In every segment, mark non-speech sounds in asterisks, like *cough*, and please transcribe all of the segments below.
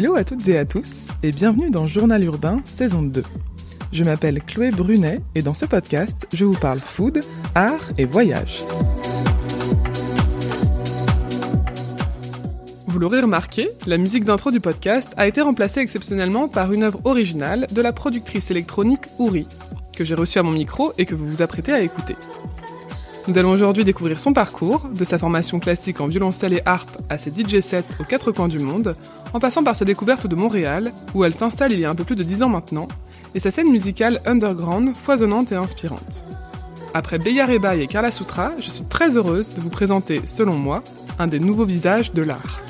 Hello à toutes et à tous et bienvenue dans Journal Urbain saison 2. Je m'appelle Chloé Brunet et dans ce podcast, je vous parle food, art et voyage. Vous l'aurez remarqué, la musique d'intro du podcast a été remplacée exceptionnellement par une œuvre originale de la productrice électronique Ouri, que j'ai reçue à mon micro et que vous vous apprêtez à écouter. Nous allons aujourd'hui découvrir son parcours, de sa formation classique en violoncelle et harpe à ses DJ sets aux quatre coins du monde, en passant par sa découverte de Montréal, où elle s'installe il y a un peu plus de dix ans maintenant, et sa scène musicale underground, foisonnante et inspirante. Après Rebaï et Carla Sutra, je suis très heureuse de vous présenter, selon moi, un des nouveaux visages de l'art.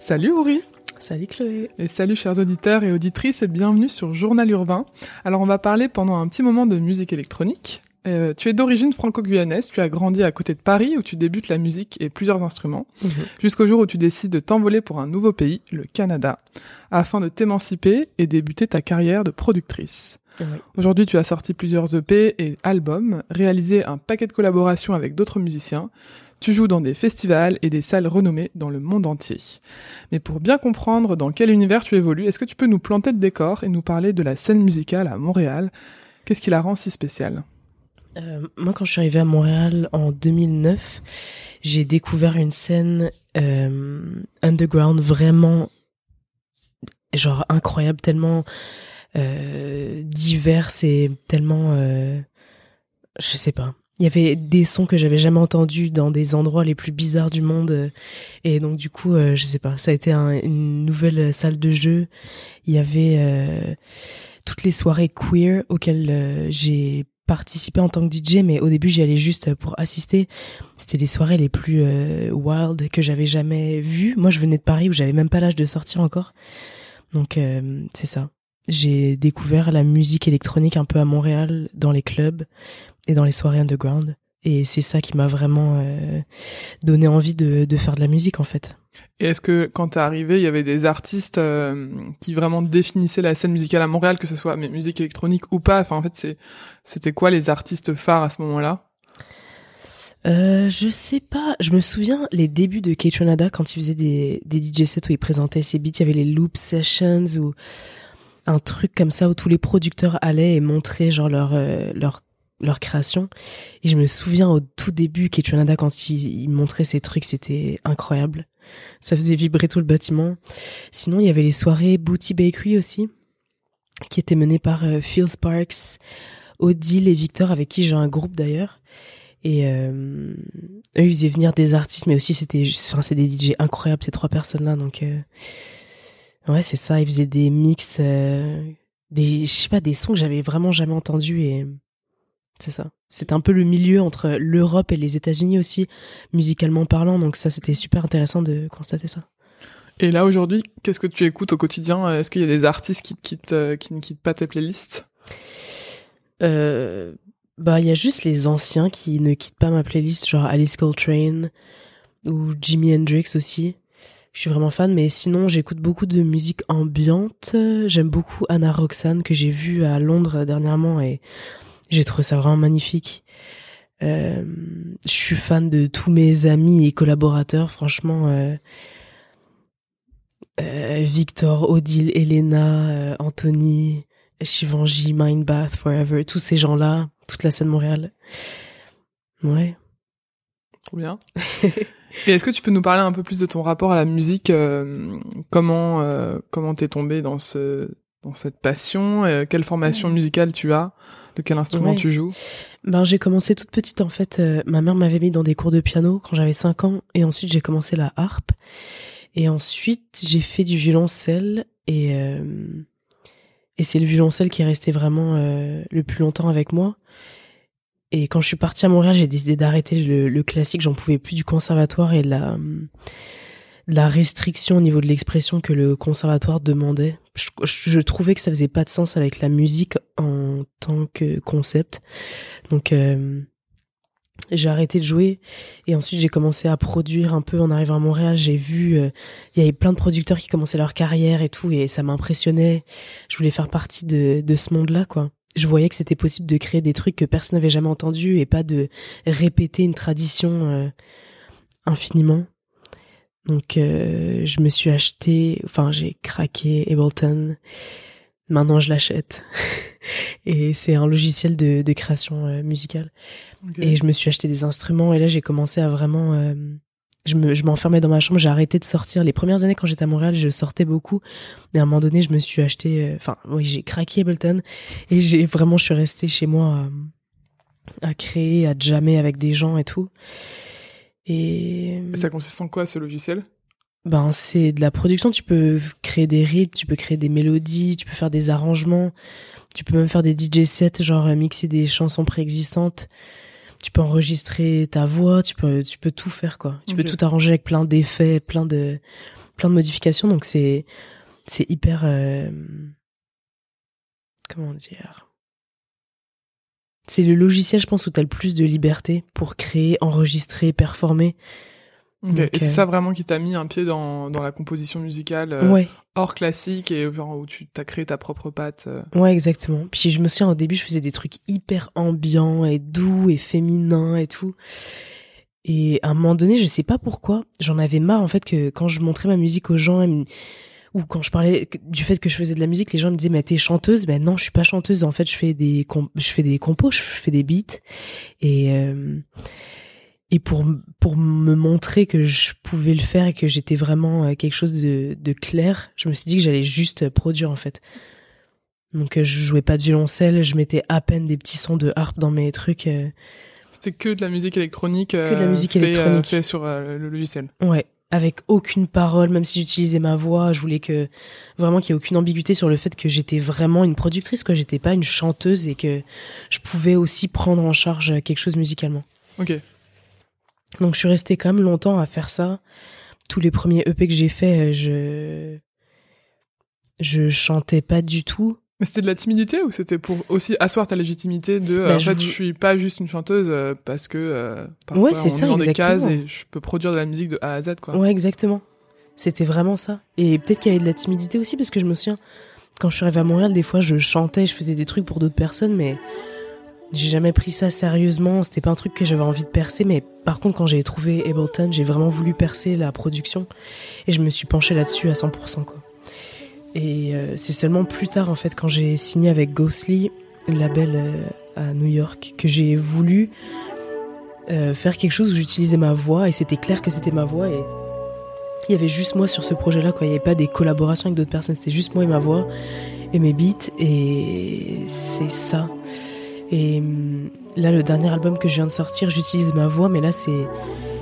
Salut Uri Salut Chloé Et salut chers auditeurs et auditrices et bienvenue sur Journal Urbain. Alors on va parler pendant un petit moment de musique électronique. Euh, tu es d'origine franco-guyanaise, tu as grandi à côté de Paris où tu débutes la musique et plusieurs instruments, Mhm. jusqu'au jour où tu décides de t'envoler pour un nouveau pays, le Canada, afin de t'émanciper et débuter ta carrière de productrice. Aujourd'hui, tu as sorti plusieurs EP et albums, réalisé un paquet de collaborations avec d'autres musiciens. Tu joues dans des festivals et des salles renommées dans le monde entier. Mais pour bien comprendre dans quel univers tu évolues, est-ce que tu peux nous planter le décor et nous parler de la scène musicale à Montréal? Qu'est-ce qui la rend si spéciale? Euh, Moi, quand je suis arrivée à Montréal en 2009, j'ai découvert une scène euh, underground vraiment genre incroyable, tellement euh, diverse et tellement, je sais pas. Il y avait des sons que j'avais jamais entendus dans des endroits les plus bizarres du monde, et donc du coup, euh, je sais pas. Ça a été un- une nouvelle salle de jeu. Il y avait euh, toutes les soirées queer auxquelles euh, j'ai participé en tant que DJ, mais au début j'y allais juste pour assister. C'était les soirées les plus euh, wild que j'avais jamais vues. Moi je venais de Paris où j'avais même pas l'âge de sortir encore. Donc c'est ça. J'ai découvert la musique électronique un peu à Montréal, dans les clubs et dans les soirées underground. Et c'est ça qui m'a vraiment euh, donné envie de, de faire de la musique en fait. Et est-ce que quand t'es arrivé, il y avait des artistes euh, qui vraiment définissaient la scène musicale à Montréal, que ce soit mais musique électronique ou pas? Enfin, en fait, c'était quoi les artistes phares à ce moment-là? Euh, je sais pas. Je me souviens les débuts de Kaytranada quand il faisait des, des DJ sets où il présentait ses beats. Il y avait les loop sessions ou un truc comme ça où tous les producteurs allaient et montraient genre leur euh, leur leur création. Et je me souviens au tout début Kaytranada quand il, il montrait ces trucs, c'était incroyable. Ça faisait vibrer tout le bâtiment. Sinon, il y avait les soirées Booty Bakery aussi, qui étaient menées par euh, Phil Sparks, Odile et Victor, avec qui j'ai un groupe d'ailleurs. Et euh, eux, ils faisaient venir des artistes, mais aussi c'était, enfin, c'est des DJ incroyables ces trois personnes-là. Donc euh, ouais, c'est ça. Ils faisaient des mix, euh, des, je sais pas, des sons que j'avais vraiment jamais entendus et c'est ça. C'est un peu le milieu entre l'Europe et les États-Unis aussi, musicalement parlant. Donc ça, c'était super intéressant de constater ça. Et là aujourd'hui, qu'est-ce que tu écoutes au quotidien? Est-ce qu'il y a des artistes qui te quittent, qui ne quittent pas tes playlists? Euh, bah, il y a juste les anciens qui ne quittent pas ma playlist, genre Alice Coltrane ou Jimi Hendrix aussi. Je suis vraiment fan, mais sinon j'écoute beaucoup de musique ambiante. J'aime beaucoup Anna Roxanne que j'ai vue à Londres dernièrement et j'ai trouvé ça vraiment magnifique. Euh, je suis fan de tous mes amis et collaborateurs, franchement. Euh, euh, Victor, Odile, Elena, Anthony, Shivanji, Mindbath, Forever, tous ces gens-là, toute la scène Montréal. Ouais. Trop bien. *laughs* Et est-ce que tu peux nous parler un peu plus de ton rapport à la musique Comment comment t'es tombé dans ce dans cette passion Quelle formation musicale tu as? De quel instrument Ouais. tu joues? Ben, j'ai commencé toute petite, en fait. euh, ma mère m'avait mis dans des cours de piano quand j'avais 5 ans. Et ensuite, j'ai commencé la harpe. Et ensuite, j'ai fait du violoncelle. Et, euh, et c'est le violoncelle qui est resté vraiment euh, le plus longtemps avec moi. Et quand je suis partie à Montréal, j'ai décidé d'arrêter le, le classique. J'en pouvais plus du conservatoire et de la, de la restriction au niveau de l'expression que le conservatoire demandait. Je, trouvais que ça faisait pas de sens avec la musique en tant que concept. Donc euh, j'ai arrêté de jouer et ensuite j'ai commencé à produire un peu en arrivant à Montréal. J'ai vu euh, il y avait plein de producteurs qui commençaient leur carrière et tout et ça m'impressionnait. Je voulais faire partie de, de ce monde-là quoi. je voyais que c'était possible de créer des trucs que personne n'avait jamais entendus et pas de répéter une tradition euh, infiniment. Donc euh, je me suis acheté, enfin j'ai craqué Ableton. Maintenant je l'achète *laughs* et c'est un logiciel de, de création euh, musicale. Et je me suis acheté des instruments et là j'ai commencé à vraiment euh, je me je m'enfermais dans ma chambre, j'ai arrêté de sortir. Les premières années quand j'étais à Montréal, je sortais beaucoup. Et à un moment donné, je me suis acheté euh, enfin oui, j'ai craqué Ableton et j'ai vraiment je suis restée chez moi à, à créer, à jammer avec des gens et tout. Et ça consiste en quoi ce logiciel? Ben c'est de la production, tu peux créer des rythmes, tu peux créer des mélodies, tu peux faire des arrangements, tu peux même faire des DJ sets, genre mixer des chansons préexistantes. Tu peux enregistrer ta voix, tu peux tu peux tout faire quoi. Tu peux tout arranger avec plein d'effets, plein de plein de modifications. Donc c'est c'est hyper euh, comment dire? C'est le logiciel je pense où tu as le plus de liberté pour créer, enregistrer, performer et c'est euh, ça vraiment qui t'a mis un pied dans, dans la composition musicale euh, hors classique et genre où tu t'as créé ta propre patte. Euh. Ouais, exactement. Puis je me souviens au début, je faisais des trucs hyper ambiants et doux et féminins et tout. Et à un moment donné, je sais pas pourquoi, j'en avais marre en fait que quand je montrais ma musique aux gens ou quand je parlais du fait que je faisais de la musique, les gens me disaient mais t'es chanteuse Ben non, je suis pas chanteuse. En fait, je fais des je fais des compos, je fais des beats et et pour pour me montrer que je pouvais le faire et que j'étais vraiment euh, quelque chose de, de clair, je me suis dit que j'allais juste produire en fait. Donc euh, je jouais pas de violoncelle, je mettais à peine des petits sons de harpe dans mes trucs. Euh. C'était que de la musique électronique. Que de la musique électronique. Fait sur le logiciel. Ouais, avec aucune parole, même si j'utilisais ma voix, je voulais que vraiment qu'il y ait aucune ambiguïté sur le fait que j'étais vraiment une productrice, que j'étais pas une chanteuse et que je pouvais aussi prendre en charge quelque chose musicalement. Ok. Donc je suis restée quand même longtemps à faire ça. Tous les premiers EP que j'ai fait, je je chantais pas du tout. Mais c'était de la timidité ou c'était pour aussi asseoir ta légitimité de bah, en fait je suis pas juste une chanteuse euh, parce que euh, parfois ouais, c'est ça, dans des cases et je peux produire de la musique de A à Z quoi. Ouais, exactement. C'était vraiment ça. Et peut-être qu'il y avait de la timidité aussi parce que je me souviens quand je suis arrivée à Montréal, des fois je chantais, je faisais des trucs pour d'autres personnes mais j'ai jamais pris ça sérieusement, c'était pas un truc que j'avais envie de percer, mais par contre quand j'ai trouvé Ableton, j'ai vraiment voulu percer la production et je me suis penchée là-dessus à 100% quoi. Et euh, c'est seulement plus tard en fait quand j'ai signé avec Ghostly, label euh, à New York, que j'ai voulu euh, faire quelque chose où j'utilisais ma voix et c'était clair que c'était ma voix et il y avait juste moi sur ce projet-là quoi, il y avait pas des collaborations avec d'autres personnes, c'était juste moi et ma voix et mes beats et c'est ça et hum, là, le dernier album que je viens de sortir, j'utilise ma voix, mais là, c'est.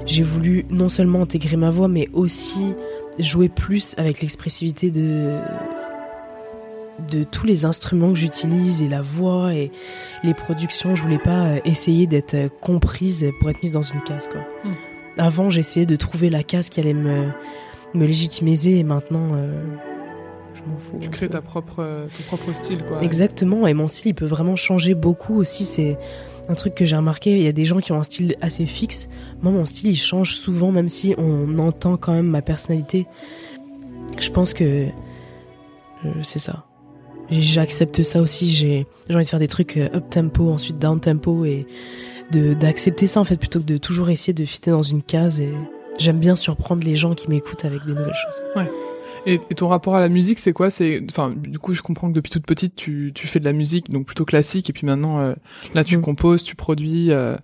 J'ai voulu non seulement intégrer ma voix, mais aussi jouer plus avec l'expressivité de de tous les instruments que j'utilise et la voix et les productions. Je voulais pas euh, essayer d'être euh, comprise pour être mise dans une case, quoi. Hmm. Avant, j'essayais de trouver la case qui allait me, me légitimiser et maintenant, euh, tu crées ta propre, ton propre style, quoi. Exactement, et mon style, il peut vraiment changer beaucoup aussi. C'est un truc que j'ai remarqué. Il y a des gens qui ont un style assez fixe. Moi, mon style, il change souvent, même si on entend quand même ma personnalité. Je pense que euh, c'est ça. J'accepte ça aussi. J'ai envie de faire des trucs euh, up tempo, ensuite down tempo, et d'accepter ça en fait plutôt que de toujours essayer de fitter dans une case. Et j'aime bien surprendre les gens qui m'écoutent avec des nouvelles choses. Ouais. Et, ton rapport à la musique, c'est quoi? C'est, enfin, du coup, je comprends que depuis toute petite, tu, tu fais de la musique, donc plutôt classique, et puis maintenant, euh, là, tu mm. composes, tu produis, euh,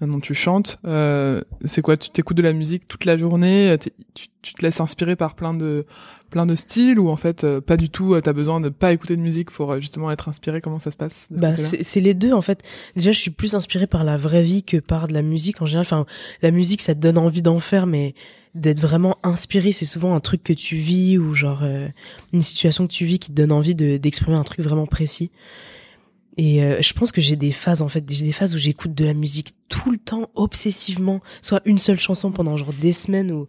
maintenant tu chantes. Euh, c'est quoi? Tu t'écoutes de la musique toute la journée tu, tu, te laisses inspirer par plein de plein de styles ou en fait pas du tout T'as besoin de pas écouter de musique pour justement être inspiré? Comment ça se passe Bah, c'est les deux en fait. Déjà, je suis plus inspiré par la vraie vie que par de la musique en général. Enfin, la musique, ça te donne envie d'en faire, mais d'être vraiment inspiré, c'est souvent un truc que tu vis ou genre euh, une situation que tu vis qui te donne envie de d'exprimer un truc vraiment précis. Et euh, je pense que j'ai des phases en fait, j'ai des phases où j'écoute de la musique tout le temps obsessivement, soit une seule chanson pendant genre des semaines ou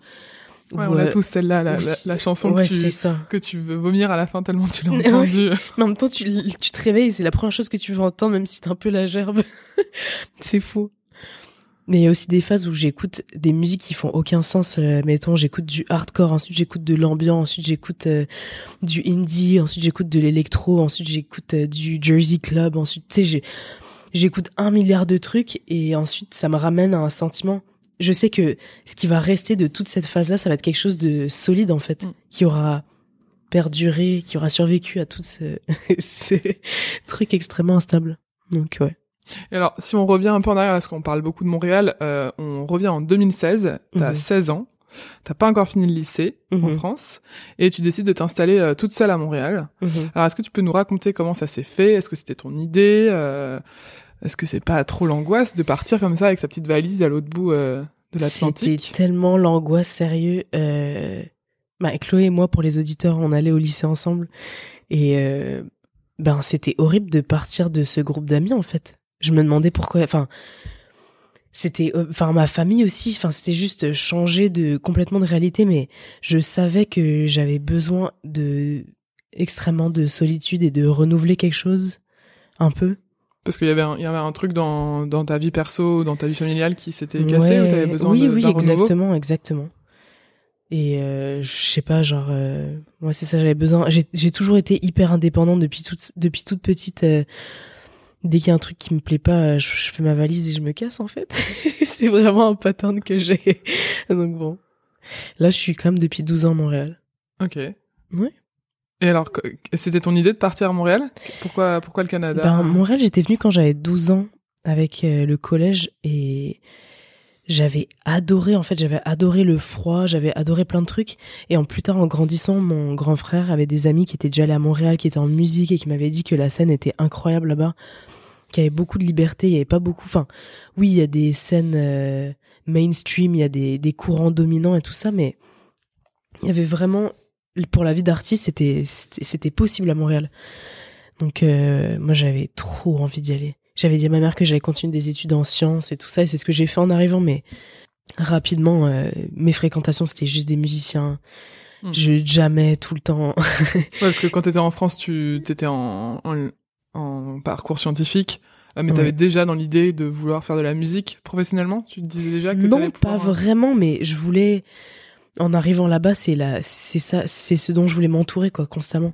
Ouais, on a tous celle-là, la, la, chanson que, tu, que tu veux vomir à la fin tellement tu l'as *laughs* entendue. Mais en même temps, tu, tu te réveilles, c'est la première chose que tu veux entendre, même si t'es un peu la gerbe. *laughs* c'est faux. Mais il y a aussi des phases où j'écoute des musiques qui font aucun sens. Euh, mettons, j'écoute du hardcore, ensuite j'écoute de l'ambiant, ensuite j'écoute euh, du indie, ensuite j'écoute de l'électro, ensuite j'écoute euh, du Jersey Club, ensuite, tu sais, j'écoute un milliard de trucs et ensuite ça me ramène à un sentiment. Je sais que ce qui va rester de toute cette phase-là, ça va être quelque chose de solide en fait, mm. qui aura perduré, qui aura survécu à tout ce, *laughs* ce truc extrêmement instable. Donc ouais. Et alors, si on revient un peu en arrière, parce qu'on parle beaucoup de Montréal, euh, on revient en 2016, t'as 16 mhm. ans, t'as pas encore fini le lycée en mhm. France, et tu décides de t'installer euh, toute seule à Montréal. Mhm. Alors, est-ce que tu peux nous raconter comment ça s'est fait? Est-ce que c'était ton idée? Euh, Est-ce que c'est pas trop l'angoisse de partir comme ça avec sa petite valise à l'autre bout de l'Atlantique? C'était tellement l'angoisse, sérieux. Bah, Chloé et moi, pour les auditeurs, on allait au lycée ensemble, et ben c'était horrible de partir de ce groupe d'amis en fait je me demandais pourquoi. Enfin, c'était, euh, enfin ma famille aussi. Enfin, c'était juste changer de complètement de réalité. Mais je savais que j'avais besoin de extrêmement de solitude et de renouveler quelque chose un peu. Parce qu'il y avait un, il y avait un truc dans, dans ta vie perso, dans ta vie familiale qui s'était cassé ou t'avais besoin oui, de Oui, oui, exactement, exactement. Et euh, je sais pas, genre, euh, moi c'est ça, j'avais besoin. J'ai toujours été hyper indépendante depuis toute depuis toute petite. Euh, dès qu'il y a un truc qui me plaît pas, je, fais ma valise et je me casse en fait. *laughs* c'est vraiment un pattern que j'ai. *laughs* Donc bon. Là, je suis quand même depuis 12 ans à Montréal. Ok. Ouais. Et alors, c'était ton idée de partir à Montréal? Pourquoi pourquoi le Canada? Ben Montréal, j'étais venue quand j'avais 12 ans avec euh, le collège et j'avais adoré en fait j'avais adoré le froid j'avais adoré plein de trucs et en plus tard en grandissant mon grand frère avait des amis qui étaient déjà allés à Montréal qui étaient en musique et qui m'avaient dit que la scène était incroyable là-bas qu'il y avait beaucoup de liberté, il y avait pas beaucoup. Enfin, oui, il y a des scènes euh, mainstream, il y a des, des courants dominants et tout ça, mais il y avait vraiment pour la vie d'artiste, c'était c'était possible à Montréal. Donc euh, moi, j'avais trop envie d'y aller. J'avais dit à ma mère que j'allais continuer des études en sciences et tout ça, et c'est ce que j'ai fait en arrivant, mais rapidement, euh, mes fréquentations, c'était juste des musiciens. Hmm. Je jamais tout le temps. ouais, parce que quand t'étais en France, tu t'étais en, en, en parcours scientifique, euh, mais tu avais déjà dans l'idée de vouloir faire de la musique professionnellement? Tu te disais déjà que Non, pas euh, vraiment, mais je voulais en arrivant là-bas, c'est la c'est ça c'est ce dont je voulais m'entourer quoi constamment.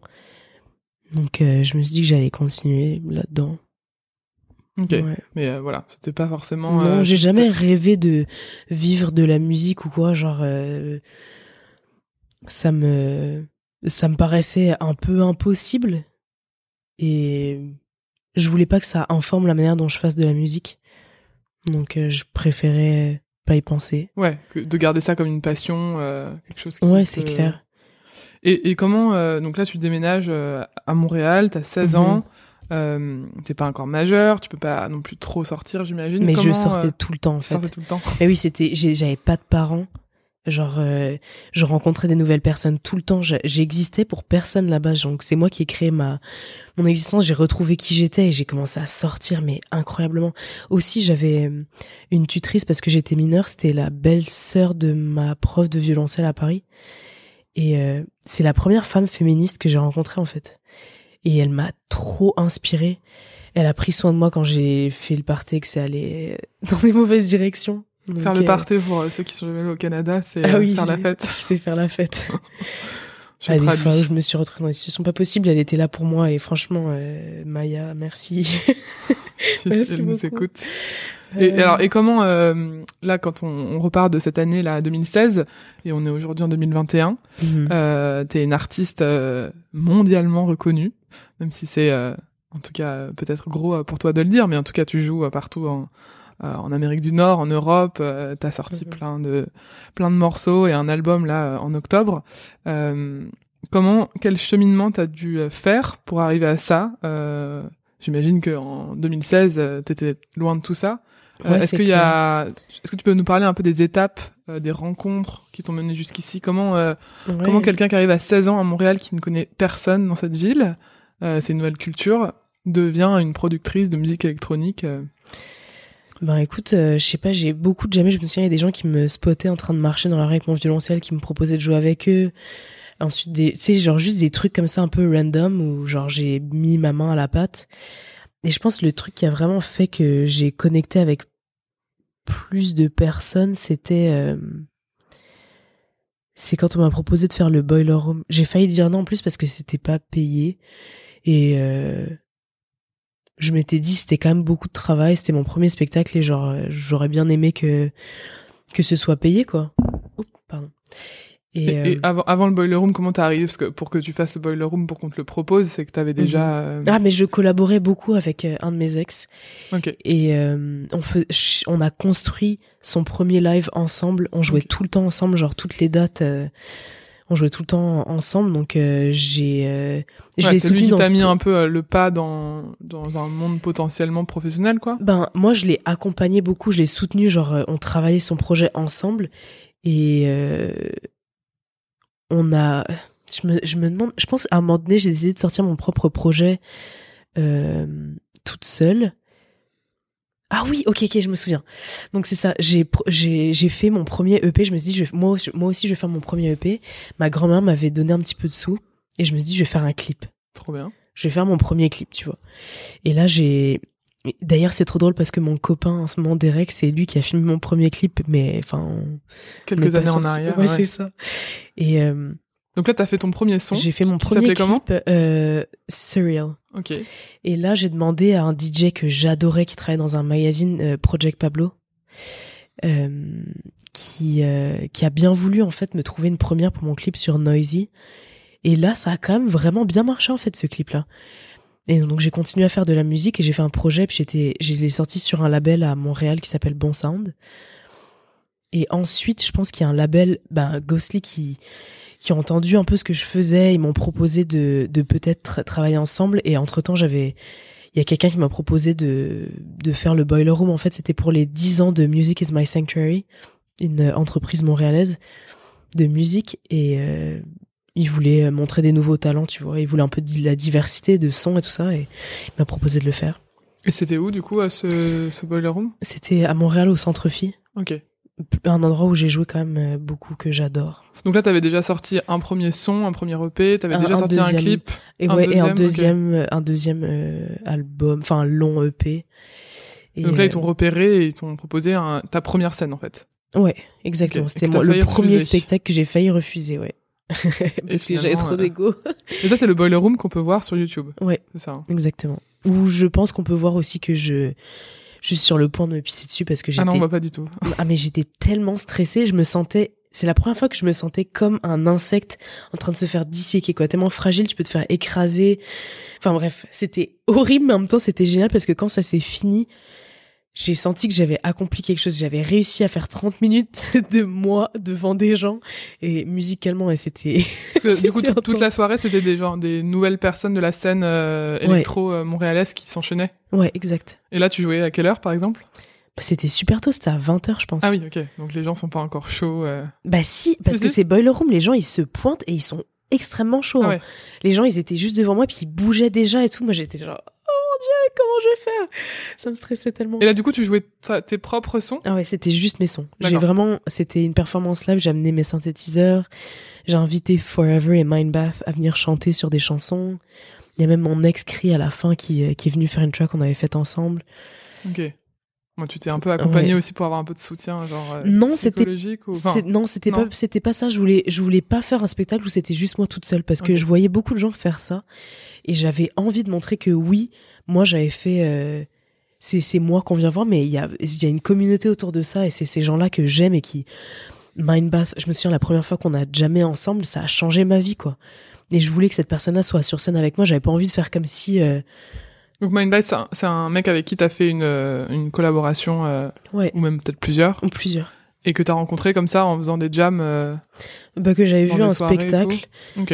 Donc euh, je me suis dit que j'allais continuer là-dedans. Ok, mais voilà, c'était pas forcément. Non, j'ai jamais rêvé de vivre de la musique ou quoi, genre ça me ça me paraissait un peu impossible et je voulais pas que ça informe la manière dont je fasse de la musique. Donc euh, je préférais pas y penser. Ouais, de garder ça comme une passion, euh, quelque chose qui Ouais, c'est clair. Et, et comment euh, donc là tu déménages à Montréal, t'as 16 mhm. ans, euh, t'es pas encore majeur, tu peux pas non plus trop sortir, j'imagine. Mais je sortais tout le temps en fait. Sortais tout le temps. Mais oui, c'était j'avais pas de parents. Genre, euh, je rencontrais des nouvelles personnes tout le temps. J'existais pour personne là-bas. Donc, c'est moi qui ai créé ma mon existence. J'ai retrouvé qui j'étais et j'ai commencé à sortir, mais incroyablement. Aussi, j'avais euh, une tutrice parce que j'étais mineure. C'était la belle-sœur de ma prof de violoncelle à Paris. Et euh, c'est la première femme féministe que j'ai rencontrée en fait. Et elle m'a trop inspirée. Elle a pris soin de moi quand j'ai fait le party que c'est allé *laughs* dans des mauvaises directions faire le party pour euh, ceux qui sont jamais au Canada, c'est ah euh, faire la fête. *laughs* C'est faire la fête. *laughs* je, ah, fois je me suis retrouvée dans des situations pas possibles, elle était là pour moi et franchement, euh, Maya, merci. merci beaucoup. écoute. Et, alors, et comment là, quand on, on, repart de cette année là 2016 et on est aujourd'hui en 2021, mhm. euh, t'es une artiste mondialement reconnue, même si c'est en tout cas peut-être gros pour toi de le dire, mais en tout cas tu joues partout en, euh, en Amérique du Nord, en Europe. Euh, t'as sorti mhm. plein de plein de morceaux et un album là euh, en octobre. comment, quel cheminement t'as dû faire pour arriver à ça? J'imagine que en 2016, t'étais loin de tout ça. est-ce qu'il y a, est-ce que tu peux nous parler un peu des étapes, des rencontres qui t'ont mené jusqu'ici? Comment, comment quelqu'un qui arrive à 16 ans à Montréal, qui ne connaît personne dans cette ville, c'est une nouvelle culture, devient une productrice de musique électronique ben écoute, euh, je sais pas, j'ai beaucoup de jamais, je me souviens, il y a des gens qui me spottaient en train de marcher dans la rue mon violoncelle, qui me proposaient de jouer avec eux. Ensuite, des, tu sais, genre juste des trucs comme ça un peu random où genre j'ai mis ma main à la pâte. Et je pense le truc qui a vraiment fait que j'ai connecté avec plus de personnes, c'était euh, c'est quand on m'a proposé de faire le boiler room. J'ai failli dire non en plus parce que c'était pas payé et euh, je m'étais dit c'était quand même beaucoup de travail, c'était mon premier spectacle et genre euh, j'aurais bien aimé que que ce soit payé quoi. Oups, pardon. Et, Et, et euh, avant, avant le boiler room, comment t'es arrivé? Parce que pour que tu fasses le boiler room, pour qu'on te le propose, c'est que t'avais déjà. euh, ah mais je collaborais beaucoup avec un de mes ex Ok. et euh, on on a construit son premier live ensemble. On jouait tout le temps ensemble, genre toutes les dates. On jouait tout le temps ensemble, donc euh, j'ai euh, je Ouais, l'ai c'est lui soutenu qui t'a mis un peu euh, le pas dans dans un monde potentiellement professionnel, quoi? Ben moi je l'ai accompagné beaucoup, je l'ai soutenu, genre euh, on travaillait son projet ensemble et euh, on a je me je me demande, je pense à un moment donné j'ai décidé de sortir mon propre projet toute seule. Ah oui, ok, ok, je me souviens. Donc c'est ça, j'ai j'ai j'ai fait mon premier EP. Je me suis dit, je vais, moi aussi- moi aussi je vais faire mon premier EP. Ma grand-mère m'avait donné un petit peu de sous et je me suis dit, je vais faire un clip Trop bien. je vais faire mon premier clip, tu vois. Et là, j'ai. D'ailleurs, c'est trop drôle parce que mon copain en ce moment, Derek, c'est lui qui a filmé mon premier clip, mais enfin. Quelques années en arrière. Ouais, ouais. c'est ça. Et euh, Donc là, t'as fait ton premier son. j'ai fait mon qui premier s'appelait comment clip, euh, Surreal. Ok. Et là, j'ai demandé à un DJ que j'adorais, qui travaille dans un magazine, euh, Project Pablo, euh, qui euh, qui a bien voulu en fait me trouver une première pour mon clip sur Noisy. Et là, ça a quand même vraiment bien marché en fait ce clip-là. Et donc j'ai continué à faire de la musique et j'ai fait un projet puis j'étais je l'ai sorti sur un label à Montréal qui s'appelle Bon Sound. Et ensuite, je pense qu'il y a un label ben Ghostly qui qui ont entendu un peu ce que je faisais, ils m'ont proposé de de peut-être travailler ensemble. Et entre-temps, j'avais il y a quelqu'un qui m'a proposé de de faire le Boiler Room. En fait, c'était pour les 10 ans de Music is My Sanctuary, une entreprise montréalaise de musique. Et euh, il voulait montrer des nouveaux talents, tu vois. Il voulait un peu de la diversité de sons et tout ça, et il m'a proposé de le faire. Et c'était où, du coup, à ce, ce boiler room? C'était à Montréal, au Centre Phi, Ok. Un endroit où j'ai joué quand même euh, beaucoup, que j'adore. Donc là, t'avais déjà sorti un premier son, un premier EP, t'avais déjà un sorti un deuxième. clip. Et Un ouais, et un deuxième, deuxième, euh, un deuxième euh, album, enfin un long EP. Et, Donc là, ils t'ont repéré et ils t'ont proposé un- ta première scène, en fait. Ouais, exactement. Ok. Et C'était le premier refuser. spectacle que j'ai failli refuser, ouais. *laughs* Parce que j'avais trop d'ego. Et ça, c'est le boiler room qu'on peut voir sur YouTube. Ouais, C'est ça. hein. exactement. Où je pense qu'on peut voir aussi que je, je suis sur le point de me pisser dessus parce que Ah j'étais non, on voit pas du tout. Ah mais j'étais tellement stressée, je me sentais c'est la première fois que je me sentais comme un insecte en train de se faire disséquer quoi, tellement fragile, tu peux te faire écraser. Enfin bref, c'était horrible mais en même temps c'était génial parce que quand ça s'est fini, j'ai senti que j'avais accompli quelque chose, j'avais réussi à faire 30 minutes *laughs* de moi devant des gens et musicalement et c'était *laughs* du coup, toute- la soirée, c'était des genre des nouvelles personnes de la scène euh, électro euh, montréalaise qui s'enchaînaient. Ouais, exact. Et là, tu jouais à quelle heure, par exemple? Bah, C'était super tôt, c'était à 20h je pense. Ah oui, ok. Donc les gens sont pas encore chauds. euh. Bah si, parce que c'est Boiler Room, les gens ils se pointent et ils sont extrêmement chauds. Ah hein. Les gens ils étaient juste devant moi puis ils bougeaient déjà et tout. Moi j'étais genre dieu comment je vais faire? Ça me stressait tellement. Et là, du coup, tu jouais ta- tes propres sons? Ah ouais c'était juste mes sons. J'ai vraiment c'était une performance live. J'ai amené mes synthétiseurs. J'ai invité Forever et Mindbath à venir chanter sur des chansons. Il y a même mon ex cri à la fin qui euh, qui est venu faire une track qu'on avait faite ensemble. Ok. Moi, tu t'es un peu accompagné Ouais. aussi pour avoir un peu de soutien, genre euh, Non, c'était- psychologique ou. Enfin, C'est- non, c'était pas c'était pas ça. Je voulais je voulais pas faire un spectacle où c'était juste moi toute seule parce que je voyais beaucoup de gens faire ça et j'avais envie de montrer que oui, moi j'avais fait. euh, c'est c'est moi qu'on vient voir, mais il y a y a une communauté autour de ça et c'est ces gens-là que j'aime et qui Mindbath. Je me souviens la première fois qu'on a jamais ensemble, ça a changé ma vie quoi. Et je voulais que cette personne-là soit sur scène avec moi. J'avais pas envie de faire comme si euh, Donc Mindlight, c'est un, c'est un mec avec qui t'as fait une, euh, une collaboration, euh, ouais ou même peut-être plusieurs, ou plusieurs. et que t'as rencontré comme ça en faisant des jams. euh, Bah que j'avais vu un et spectacle.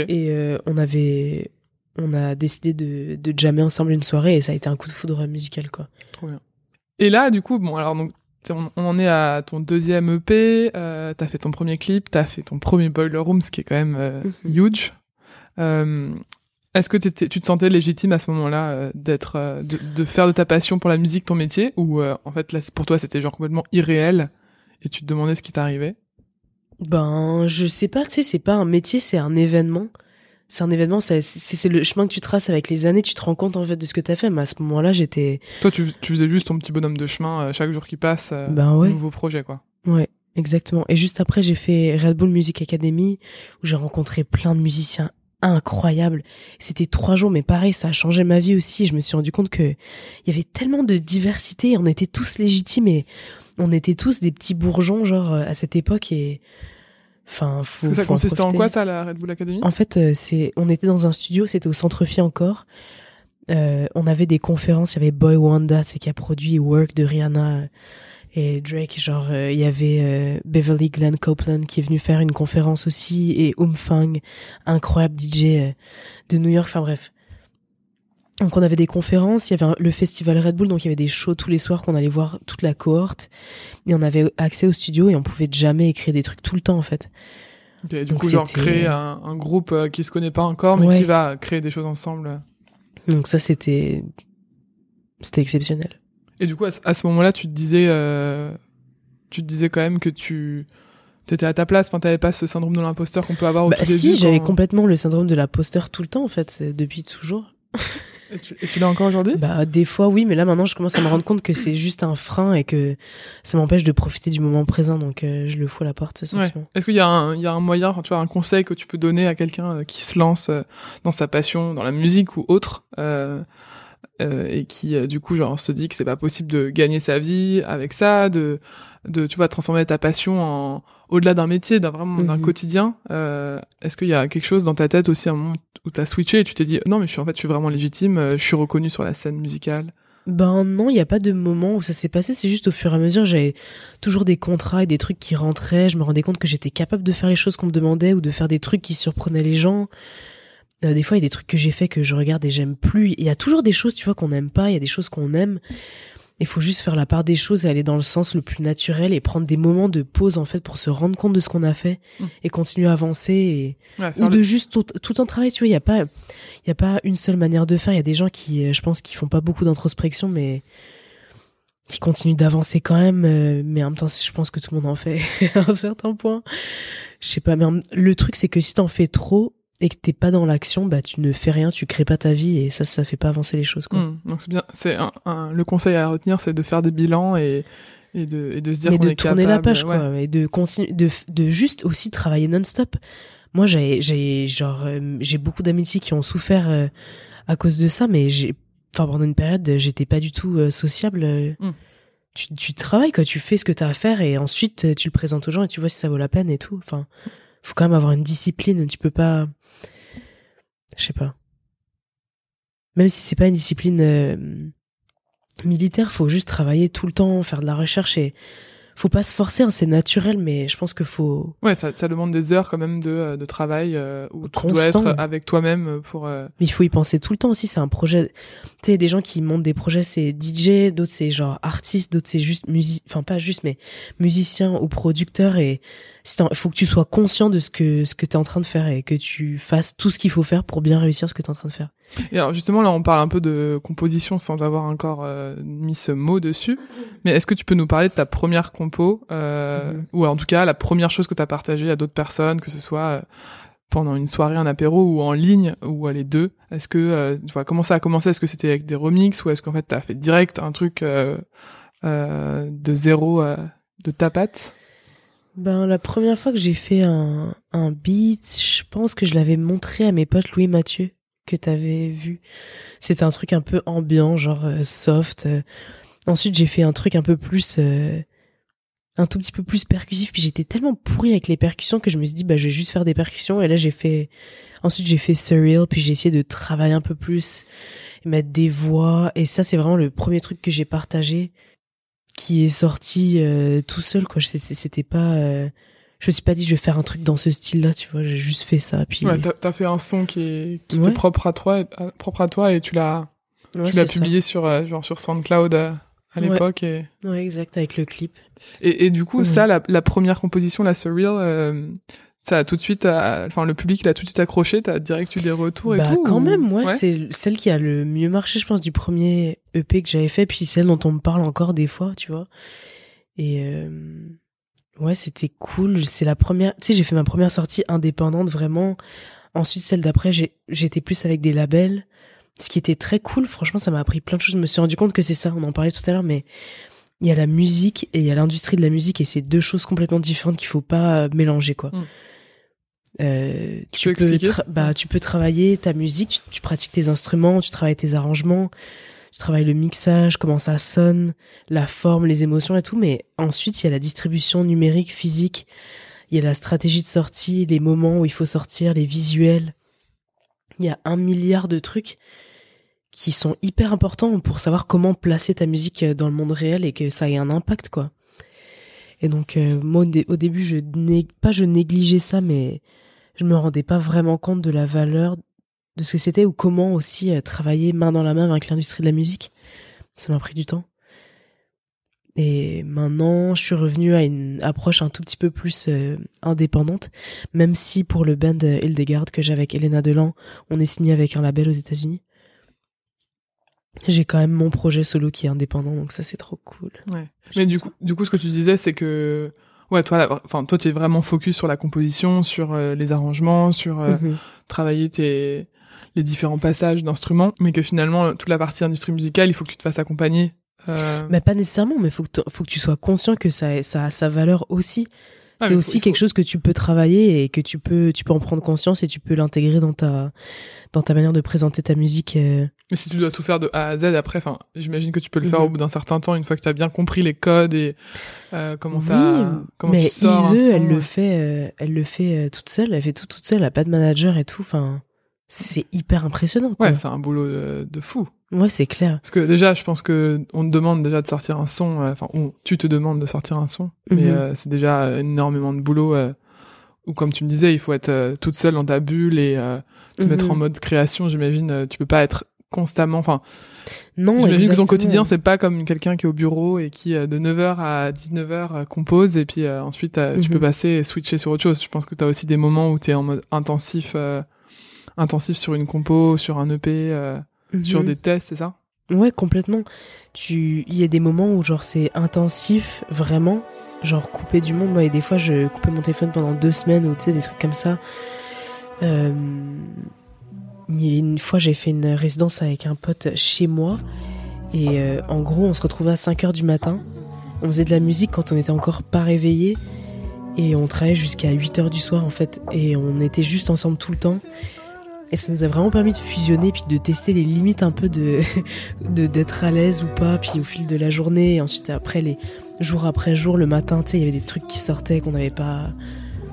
Et euh, on avait, on a décidé de, de jammer ensemble une soirée et ça a été un coup de foudre musical quoi. Trop bien. Et là, du coup, bon, alors donc, on, on en est à ton deuxième EP, euh, t'as fait ton premier clip, t'as fait ton premier Boiler Room, ce qui est quand même euh, Mhm. huge. Euh, Est-ce que t'étais- tu te sentais légitime à ce moment-là euh, d'être, euh, de, de faire de ta passion pour la musique ton métier, ou euh, en fait là, pour toi, c'était genre complètement irréel et tu te demandais ce qui t'arrivait? Ben je sais pas, tu sais c'est pas un métier, c'est un événement. C'est un événement, c'est c'est le chemin que tu traces avec les années, tu te rends compte en fait de ce que t'as fait. Mais à ce moment-là, j'étais. Toi, tu, tu faisais juste ton petit bonhomme de chemin chaque jour qui passe, ben ouais. nouveau projet quoi. Ouais. Exactement. Et juste après, j'ai fait Red Bull Music Academy où j'ai rencontré plein de musiciens incroyables. C'était trois jours, mais pareil, ça a changé ma vie aussi. Je me suis rendu compte que il y avait tellement de diversité. On était tous légitimes et on était tous des petits bourgeons, genre à cette époque. Et enfin, faut. Parce que ça faut en consistait en quoi ça, la Red Bull Academy? En fait, euh, c'est, on était dans un studio, c'était au Centre Phi encore. Euh, on avait des conférences, il y avait Boy Wanda, c'est qui a produit Work de Rihanna et Drake. Genre, euh, il y avait euh, Beverly Glenn Copeland qui est venu faire une conférence aussi et Umfang, incroyable DJ euh, de New York. Enfin bref. Donc on avait des conférences, il y avait le festival Red Bull, donc il y avait des shows tous les soirs qu'on allait voir toute la cohorte. Et on avait accès au studio et on pouvait jamais écrire des trucs tout le temps en fait. Ok, du Donc coup, genre créer un, un groupe euh, qui se connaît pas encore, mais Ouais. qui va créer des choses ensemble. Donc ça c'était c'était exceptionnel. Et du coup, à, ce- moment-là, tu te disais, euh, tu te disais quand même que tu t'étais à ta place. Enfin, t'avais pas ce syndrome de l'imposteur qu'on peut avoir au Bah tout si, j'avais quand- complètement le syndrome de l'imposteur tout le temps en fait, euh, depuis toujours. Et tu, tu l'as encore aujourd'hui? Bah des fois oui, mais là maintenant je commence à me rendre compte que c'est juste un frein et que ça m'empêche de profiter du moment présent, donc euh, je le fous à la porte ce Ouais. sentiment. Est-ce qu'il y a un, il y a un moyen, enfin, tu vois, un conseil que tu peux donner à quelqu'un euh, qui se lance euh, dans sa passion, dans la musique ou autre, euh, euh, et qui euh, du coup genre se dit que c'est pas possible de gagner sa vie avec ça, de, de tu vois, transformer ta passion en au-delà d'un métier, d'un vraiment d'un Mhm. quotidien. Euh, Est-ce qu'il y a quelque chose dans ta tête aussi, un moment où t'as switché et tu t'es dit non mais je suis en fait je suis vraiment légitime, euh, je suis reconnu sur la scène musicale? Ben non, il n'y a pas de moment où ça s'est passé, c'est juste au fur et à mesure, j'avais toujours des contrats et des trucs qui rentraient, je me rendais compte que j'étais capable de faire les choses qu'on me demandait ou de faire des trucs qui surprenaient les gens. Euh, des fois, il y a des trucs que j'ai fait que je regarde et j'aime plus. Il y a toujours des choses, tu vois, qu'on n'aime pas, il y a des choses qu'on aime. Il faut juste faire la part des choses et aller dans le sens le plus naturel et prendre des moments de pause, en fait, pour se rendre compte de ce qu'on a fait Mm. et continuer à avancer et, Ouais, faire ou le- de juste tout, tout en travail tu vois il y a pas il y a pas une seule manière de faire il y a des gens qui euh, je pense qui font pas beaucoup d'introspection mais qui continuent d'avancer quand même euh, mais en même temps je pense que tout le monde en fait *laughs* à un certain point je sais pas mais en- le truc c'est que si t'en fais trop et que t'es pas dans l'action bah tu ne fais rien tu crées pas ta vie et ça ça fait pas avancer les choses quoi Hmm, donc c'est bien, c'est un, un- le conseil à retenir, c'est de faire des bilans et, et de et de se dire mais qu'on de est tourner capable. la page ouais. quoi et de continuer de de juste aussi travailler non-stop moi j'ai j'ai genre euh, j'ai beaucoup d'amitiés qui ont souffert euh, à cause de ça mais j'ai enfin pendant une période j'étais pas du tout euh, sociable euh. Mm. tu tu travailles quoi tu fais ce que t'as à faire et ensuite tu le présentes aux gens et tu vois si ça vaut la peine et tout enfin faut quand même avoir une discipline tu peux pas je sais pas même si c'est pas une discipline euh, militaire faut juste travailler tout le temps faire de la recherche et faut pas se forcer hein, c'est naturel mais je pense que faut Ouais, ça, ça demande des heures quand même de, euh, de travail euh, où tu dois Constant. être avec toi-même pour. euh, Mais il faut y penser tout le temps aussi. C'est un projet. Tu sais, des gens qui montent des projets, c'est DJ, d'autres c'est genre artiste, d'autres c'est juste musique, enfin pas juste, mais musicien ou producteur. Et il faut que tu sois conscient de ce que ce que t'es en train de faire et que tu fasses tout ce qu'il faut faire pour bien réussir ce que t'es en train de faire. Et alors justement là, on parle un peu de composition sans avoir encore euh, mis ce mot dessus. Mais est-ce que tu peux nous parler de ta première compo euh, Mhm. ou en tout cas la première chose que tu as partagée à d'autres personnes, que ce soit euh, pendant une soirée, un apéro ou en ligne ou à les deux? Est-ce que euh, tu vois comment ça a commencé? Est-ce que c'était avec des remixes ou est-ce qu'en fait t'as fait direct un truc euh, euh, de zéro euh, de ta patte? Ben la première fois que j'ai fait un un beat, je pense que je l'avais montré à mes potes Louis Mathieu que t'avais vu. C'était un truc un peu ambiant, genre euh, soft. euh. Ensuite, j'ai fait un truc un peu plus euh, un tout petit peu plus percussif puis j'étais tellement pourri avec les percussions que je me suis dit bah je vais juste faire des percussions et là j'ai fait ensuite j'ai fait surreal puis j'ai essayé de travailler un peu plus mettre des voix et ça c'est vraiment le premier truc que j'ai partagé qui est sorti euh, tout seul quoi. C'était c'était pas euh, je me suis pas dit je vais faire un truc dans ce style là tu vois. J'ai juste fait ça puis Ouais, t'as, fait un son qui est qui Ouais. était propre à toi, propre à toi et tu l'as Ouais, tu l'as ça. publié sur euh, genre sur SoundCloud à l'époque et, ouais exact avec le clip. Et et du coup ça la, la première composition la surreal ça a tout de suite euh, enfin le public l'a tout de suite accroché t'as direct eu des retours et bah tout quand ou- même ouais, Ouais. c'est celle qui a le mieux marché je pense du premier EP que j'avais fait puis celle dont on me parle encore des fois tu vois et euh, ouais c'était cool c'est la première tu sais j'ai fait ma première sortie indépendante vraiment Ensuite, celle d'après, j'étais plus avec des labels, ce qui était très cool. Franchement, ça m'a appris plein de choses. Je me suis rendu compte que c'est ça. On en parlait tout à l'heure, mais il y a la musique et il y a l'industrie de la musique et c'est deux choses complètement différentes qu'il faut pas mélanger, quoi. Mm. Euh, tu, peux, bah, tu peux travailler ta musique, tu, pratiques tes instruments, tu travailles tes arrangements, tu travailles le mixage, comment ça sonne, la forme, les émotions et tout, mais ensuite il y a la distribution numérique, physique, il y a la stratégie de sortie, les moments où il faut sortir, les visuels. Il y a un milliard de trucs qui sont hyper importants pour savoir comment placer ta musique dans le monde réel et que ça ait un impact, quoi. Et donc, euh, moi, au début, je pas je négligeais ça, mais je me rendais pas vraiment compte de la valeur de ce que c'était ou comment aussi euh, travailler main dans la main avec l'industrie de la musique. Ça m'a pris du temps. Et maintenant, je suis revenue à une approche un tout petit peu plus euh, indépendante, même si pour le band Hildegard que j'ai avec Elena Delan, on est signé avec un label aux États-Unis. J'ai quand même mon projet solo qui est indépendant, donc ça c'est trop cool. Ouais. Mais du coup, du coup, ce que tu disais, c'est que ouais, toi, enfin, toi, tu es vraiment focus sur la composition, sur euh, les arrangements, sur euh, mhm. travailler tes les différents passages d'instruments, mais que finalement toute la partie industrie musicale, il faut que tu te fasses accompagner euh... Mais pas nécessairement, mais faut que faut que tu sois conscient que ça, ça a sa valeur aussi. Ah, c'est aussi quelque chose que tu peux travailler et que tu peux tu peux en prendre conscience et tu peux l'intégrer dans ta dans ta manière de présenter ta musique. Euh. Mais si tu dois tout faire de A à Z après, enfin, j'imagine que tu peux le faire mhm. au bout d'un certain temps une fois que tu as bien compris les codes et euh, comment ça comment mais tu sors Ise, elle le fait euh, elle le fait toute seule, elle fait tout toute seule, elle a pas de manager et tout, enfin c'est hyper impressionnant. Quoi. Ouais, c'est un boulot de fou. Ouais, c'est clair. Parce que déjà, je pense que on te demande déjà de sortir un son, euh, enfin, tu te demandes de sortir un son, mais mhm. euh, c'est déjà énormément de boulot. Euh, ou comme tu me disais, il faut être toute seule dans ta bulle et te mettre en mhm. mode création. J'imagine, tu peux pas être constamment. Enfin, non. J'imagine que ton quotidien, c'est pas comme quelqu'un qui est au bureau et qui de 9h à 19h compose et puis ensuite tu peux mhm. passer et switcher sur autre chose. Je pense que tu as aussi des moments où tu es en mode intensif, intensif sur une compo, sur un EP sur mhm. des tests, c'est ça? Ouais, complètement. Tu, il y a des moments où genre c'est intensif, vraiment, genre couper du monde. Moi, et des fois, je coupais mon téléphone pendant deux semaines ou tu sais des trucs comme ça. Euh, une fois, j'ai fait une résidence avec un pote chez moi et euh, en gros, on se retrouvait à 5 heures du matin. On faisait de la musique quand on était encore pas réveillé et on travaillait jusqu'à 8 heures du soir en fait et on était juste ensemble tout le temps et ça nous a vraiment permis de fusionner puis de tester les limites un peu *laughs* de d'être à l'aise ou pas. Puis au fil de la journée, et ensuite après les jours après jour, le matin, tu sais, il y avait des trucs qui sortaient qu'on n'avait pas.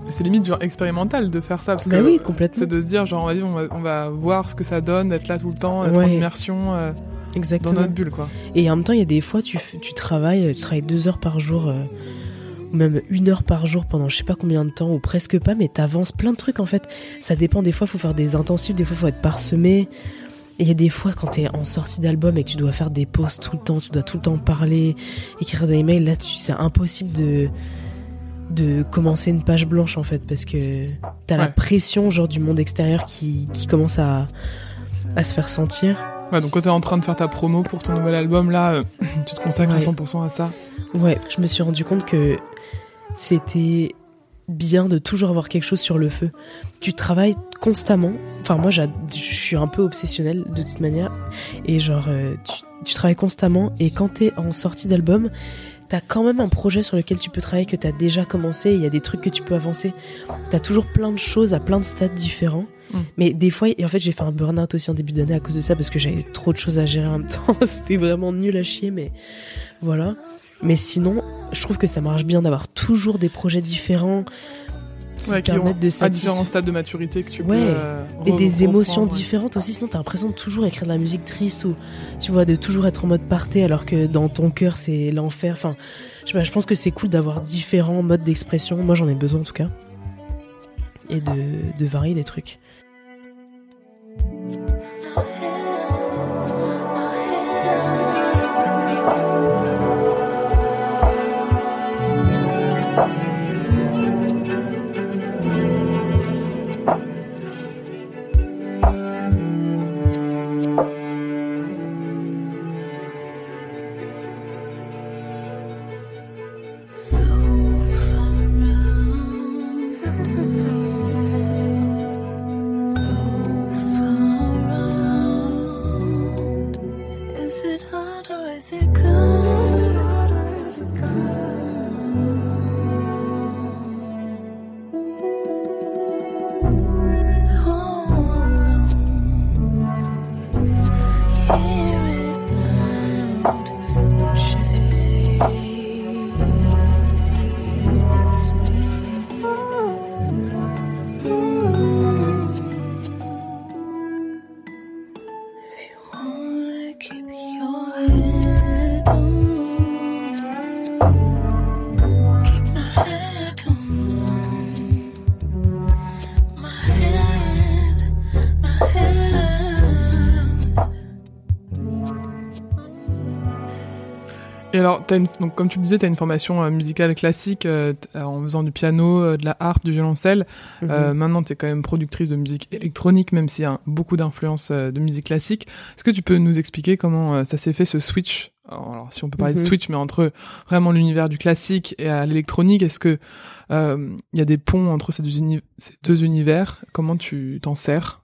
C'est limite genre expérimental de faire ça parce bah que oui, complètement. c'est de se dire genre on va, on va, voir ce que ça donne, être là tout le temps, être en immersion. Euh, Exactement. Dans notre bulle, quoi. Et en même temps, il y a des fois, tu, tu travailles, tu travailles deux heures par jour euh, même une heure par jour pendant je sais pas combien de temps ou presque pas, mais t'avances plein de trucs en fait. Ça dépend, des fois faut faire des intensifs, des fois faut être parsemé. Et il y a des fois quand t'es en sortie d'album et que tu dois faire des pauses tout le temps, tu dois tout le temps parler, écrire des emails, là c'est impossible de de commencer une page blanche en fait parce que t'as la pression genre du monde extérieur qui, qui commence à, à se faire sentir. Ouais, donc quand t'es en train de faire ta promo pour ton nouvel album, là, euh, *laughs* tu te consacres à 100% à ça. Ouais, je me suis rendu compte que c'était bien de toujours avoir quelque chose sur le feu. Tu travailles constamment. Enfin, moi, je suis un peu obsessionnelle de toute manière. Et genre, euh, tu, travailles constamment. Et quand t'es en sortie d'album, t'as quand même un projet sur lequel tu peux travailler que t'as déjà commencé. Il y a des trucs que tu peux avancer. T'as toujours plein de choses à plein de stades différents. Mm. Mais des fois, et en fait, j'ai fait un burn-out aussi en début d'année à cause de ça parce que j'avais trop de choses à gérer en même *laughs* temps. C'était vraiment nul à chier, mais voilà. Mais sinon, je trouve que ça marche bien d'avoir toujours des projets différents qui permettent de satisfaire. À différents stades de maturité que tu peux. Euh, et des émotions différentes aussi. Sinon, t'as l'impression de toujours écrire de la musique triste ou tu vois de toujours être en mode parté alors que dans ton cœur c'est l'enfer. Enfin, je, sais pas, je pense que c'est cool d'avoir différents modes d'expression. Moi, j'en ai besoin en tout cas. Et de, de varier les trucs. Yeah. Alors, as une, donc, comme tu le disais, tu as une formation euh, musicale classique euh, en faisant du piano, euh, de la harpe, du violoncelle. Mhm. maintenant, tu es quand même productrice de musique électronique, même s'il y a beaucoup d'influences de musique classique. Est-ce que tu peux nous expliquer comment ça s'est fait ce switch? Alors, si on peut parler de Mhm. switch, mais entre vraiment l'univers du classique et à l'électronique, est-ce que il y a des ponts entre ces deux, uni- ces deux univers? Comment tu t'en sers?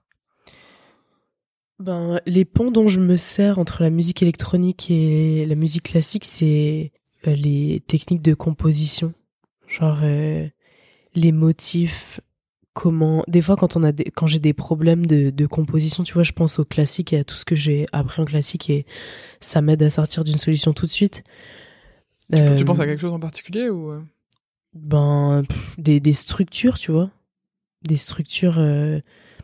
Ben, les ponts dont je me sers entre la musique électronique et la musique classique, c'est euh, les techniques de composition. Genre, euh, les motifs, comment... Des fois, quand, on a des... quand j'ai des problèmes de, de composition, tu vois, je pense au classique et à tout ce que j'ai appris en classique et ça m'aide à sortir d'une solution tout de suite. tu, Euh, tu penses à quelque chose en particulier ou euh? ben pff, des, des structures tu vois des structures euh...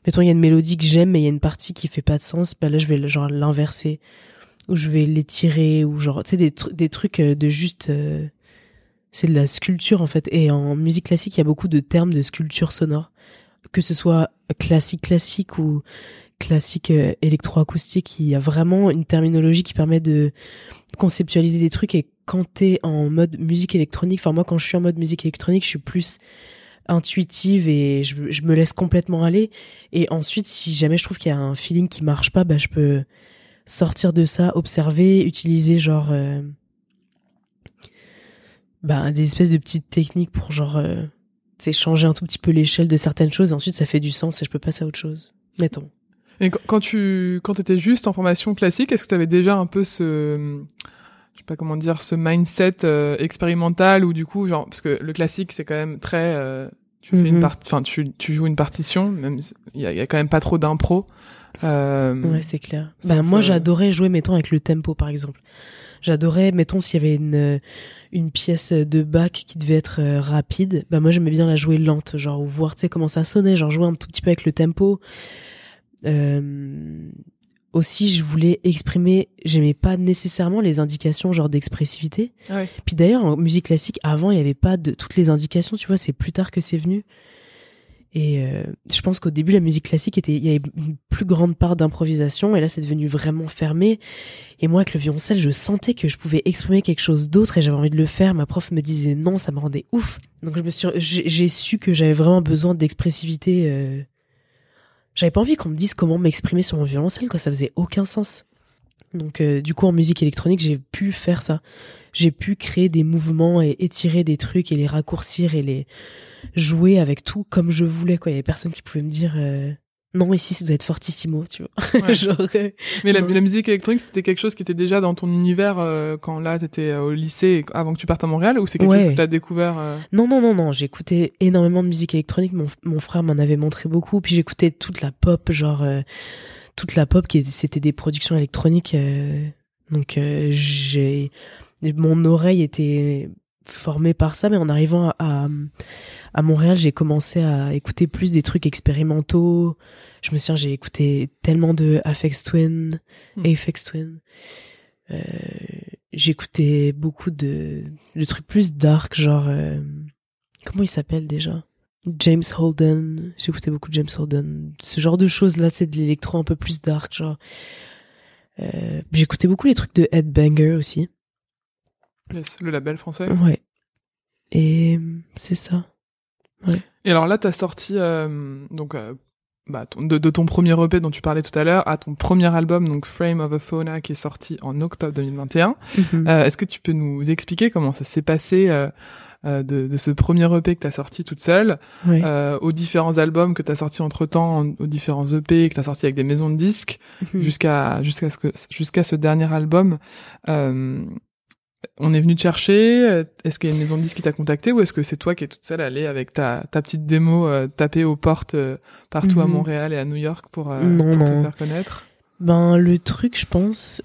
mettons il y a une mélodie que j'aime mais il y a une partie qui fait pas de sens ben là je vais genre l'inverser. Ou je vais l'étirer ou genre tu sais des, tru- des trucs euh, de juste euh, c'est de la sculpture en fait. Et en musique classique il y a beaucoup de termes de sculpture sonore. Que ce soit classique classique ou classique euh, électroacoustique il y a vraiment une terminologie qui permet de conceptualiser des trucs. Et quand t'es en mode musique électronique, enfin moi quand je suis en mode musique électronique, je suis plus intuitive et je, je me laisse complètement aller. Et ensuite, si jamais je trouve qu'il y a un feeling qui marche pas, bah je peux sortir de ça, observer, utiliser genre euh, bah, des espèces de petites techniques pour genre euh, changer un tout petit peu l'échelle de certaines choses. Et ensuite, ça fait du sens et je peux passer à autre chose. Mettons. Et quand tu quand étais juste en formation classique, est-ce que tu avais déjà un peu ce je sais pas comment dire ce mindset euh, expérimental ou du coup genre parce que le classique c'est quand même très euh, tu fais une Mhm. partie enfin tu tu joues une partition même il y a, y a quand même pas trop d'impro. Euh, Ouais, c'est clair. Bah, moi, euh, j'adorais jouer, mettons, avec le tempo, par exemple. J'adorais, mettons, s'il y avait une, une pièce de bac qui devait être euh, rapide, bah, moi, j'aimais bien la jouer lente, genre, ou voir, tu sais, comment ça sonnait, genre, jouer un tout petit peu avec le tempo. Euh, aussi, je voulais exprimer, j'aimais pas nécessairement les indications, genre, d'expressivité. ouais. Puis d'ailleurs, en musique classique, avant, il n'y avait pas de toutes les indications, tu vois, c'est plus tard que c'est venu. Et euh, je pense qu'au début, la musique classique était, il y avait une plus grande part d'improvisation, et là, c'est devenu vraiment fermé. Et moi, avec le violoncelle, je sentais que je pouvais exprimer quelque chose d'autre, et j'avais envie de le faire. Ma prof me disait non, ça me rendait ouf. Donc, je me suis, j'ai j'ai su que j'avais vraiment besoin d'expressivité. Euh... J'avais pas envie qu'on me dise comment m'exprimer sur mon violoncelle, quoi. Ça faisait aucun sens. Donc, euh, du coup, en musique électronique, j'ai pu faire ça j'ai pu créer des mouvements et étirer des trucs et les raccourcir et les jouer avec tout comme je voulais quoi il y avait personne qui pouvait me dire euh, non ici ça doit être fortissimo tu vois *laughs* Ouais. genre euh, Mais la, musique électronique c'était quelque chose qui était déjà dans ton univers euh, quand là t'étais euh, au lycée avant que tu partes à Montréal ou c'est quelque Ouais. chose que t'as découvert euh, non non non non j'écoutais énormément de musique électronique mon, mon frère m'en avait montré beaucoup puis j'écoutais toute la pop genre euh, toute la pop qui était- c'était des productions électroniques euh, donc euh, j'ai mon oreille était formée par ça mais en arrivant à, à, à Montréal j'ai commencé à écouter plus des trucs expérimentaux. Je me souviens j'ai écouté tellement de Aphex Twin Hmm. Aphex Twin. Euh, j'écoutais beaucoup de, de trucs plus dark genre euh, comment il s'appelle déjà? James Holden. J'écoutais beaucoup de James Holden. Ce genre de choses là c'est de l'électro un peu plus dark genre. Euh, j'écoutais beaucoup les trucs de Headbanger aussi. yes, le label français. ouais et c'est ça Et alors là, t'as sorti euh, donc euh, bah, ton- de, de ton premier EP dont tu parlais tout à l'heure à ton premier album, donc Frame of a Fauna, qui est sorti en octobre 2021. Mhm. Euh, Est-ce que tu peux nous expliquer comment ça s'est passé euh, de, de ce premier EP que t'as sorti toute seule ouais. aux différents albums que t'as sortis entre temps, aux différents EP que t'as sortis avec des maisons de disques, Mhm. jusqu'à jusqu'à ce que jusqu'à ce dernier album. On est venu te chercher. euh, Est-ce qu'il y a une maison de disques qui t'a contacté ou est-ce que c'est toi qui es toute seule allée avec ta, ta petite démo euh, taper aux portes euh, partout à Mhm. Montréal et à New York pour, euh, Non, pour te faire connaître? Ben le truc, je pense,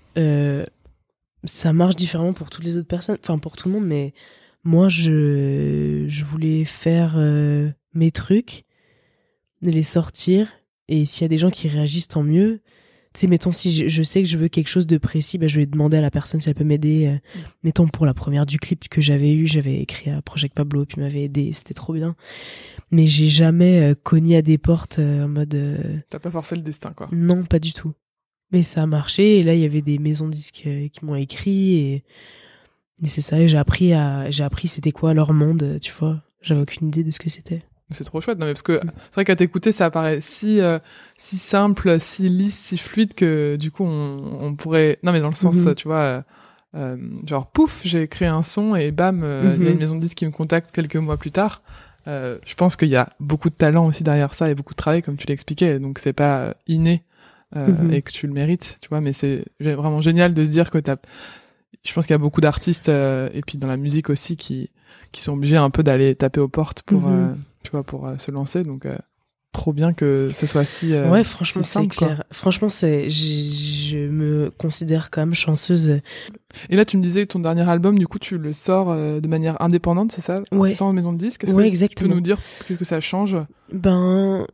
ça marche différemment pour toutes les autres personnes, enfin pour tout le monde, mais moi je je voulais faire mes trucs, les sortir, et s'il y a des gens qui réagissent, tant mieux. Tu sais, mettons, si je, je sais que je veux quelque chose de précis, bah, je vais demander à la personne si elle peut m'aider. euh, Mm. Mettons, pour la première du clip que j'avais eu, j'avais écrit à Project Pablo, puis m'avait aidé, c'était trop bien. Mais j'ai jamais euh, cogné à des portes euh, en mode T'as pas forcé le destin, quoi. non, pas du tout. Mais ça a marché, et là, il y avait des maisons disques qui m'ont écrit, et, et c'est ça, et j'ai appris à, j'ai appris c'était quoi leur monde, tu vois. J'avais aucune idée de ce que c'était. C'est trop chouette, non, mais parce que c'est vrai qu'à t'écouter, ça paraît si, euh, si simple, si lisse, si fluide que du coup, on, on pourrait. Non, mais dans le sens, Mhm. tu vois, euh, euh, genre, pouf, j'ai créé un son et bam, euh, il y a Mhm. une maison de disques qui me contacte quelques mois plus tard. Euh, je pense qu'il y a beaucoup de talent aussi derrière ça et beaucoup de travail, comme tu l'expliquais, donc c'est pas inné euh, Mhm. et que tu le mérites, tu vois, mais c'est vraiment génial de se dire que t'as. Je pense qu'il y a beaucoup d'artistes euh, et puis dans la musique aussi qui qui sont obligés un peu d'aller taper aux portes pour euh, tu vois pour euh, se lancer donc euh, trop bien que ce soit si euh, ouais, franchement, si c'est quoi. clair. Franchement, c'est, je me considère quand même chanceuse. et là tu me disais que ton dernier album du coup tu le sors euh, de manière indépendante c'est ça? Ouais. sans maison de disque? Est-ce Ouais, que tu exactement. peux nous dire qu'est-ce que ça change? Ben,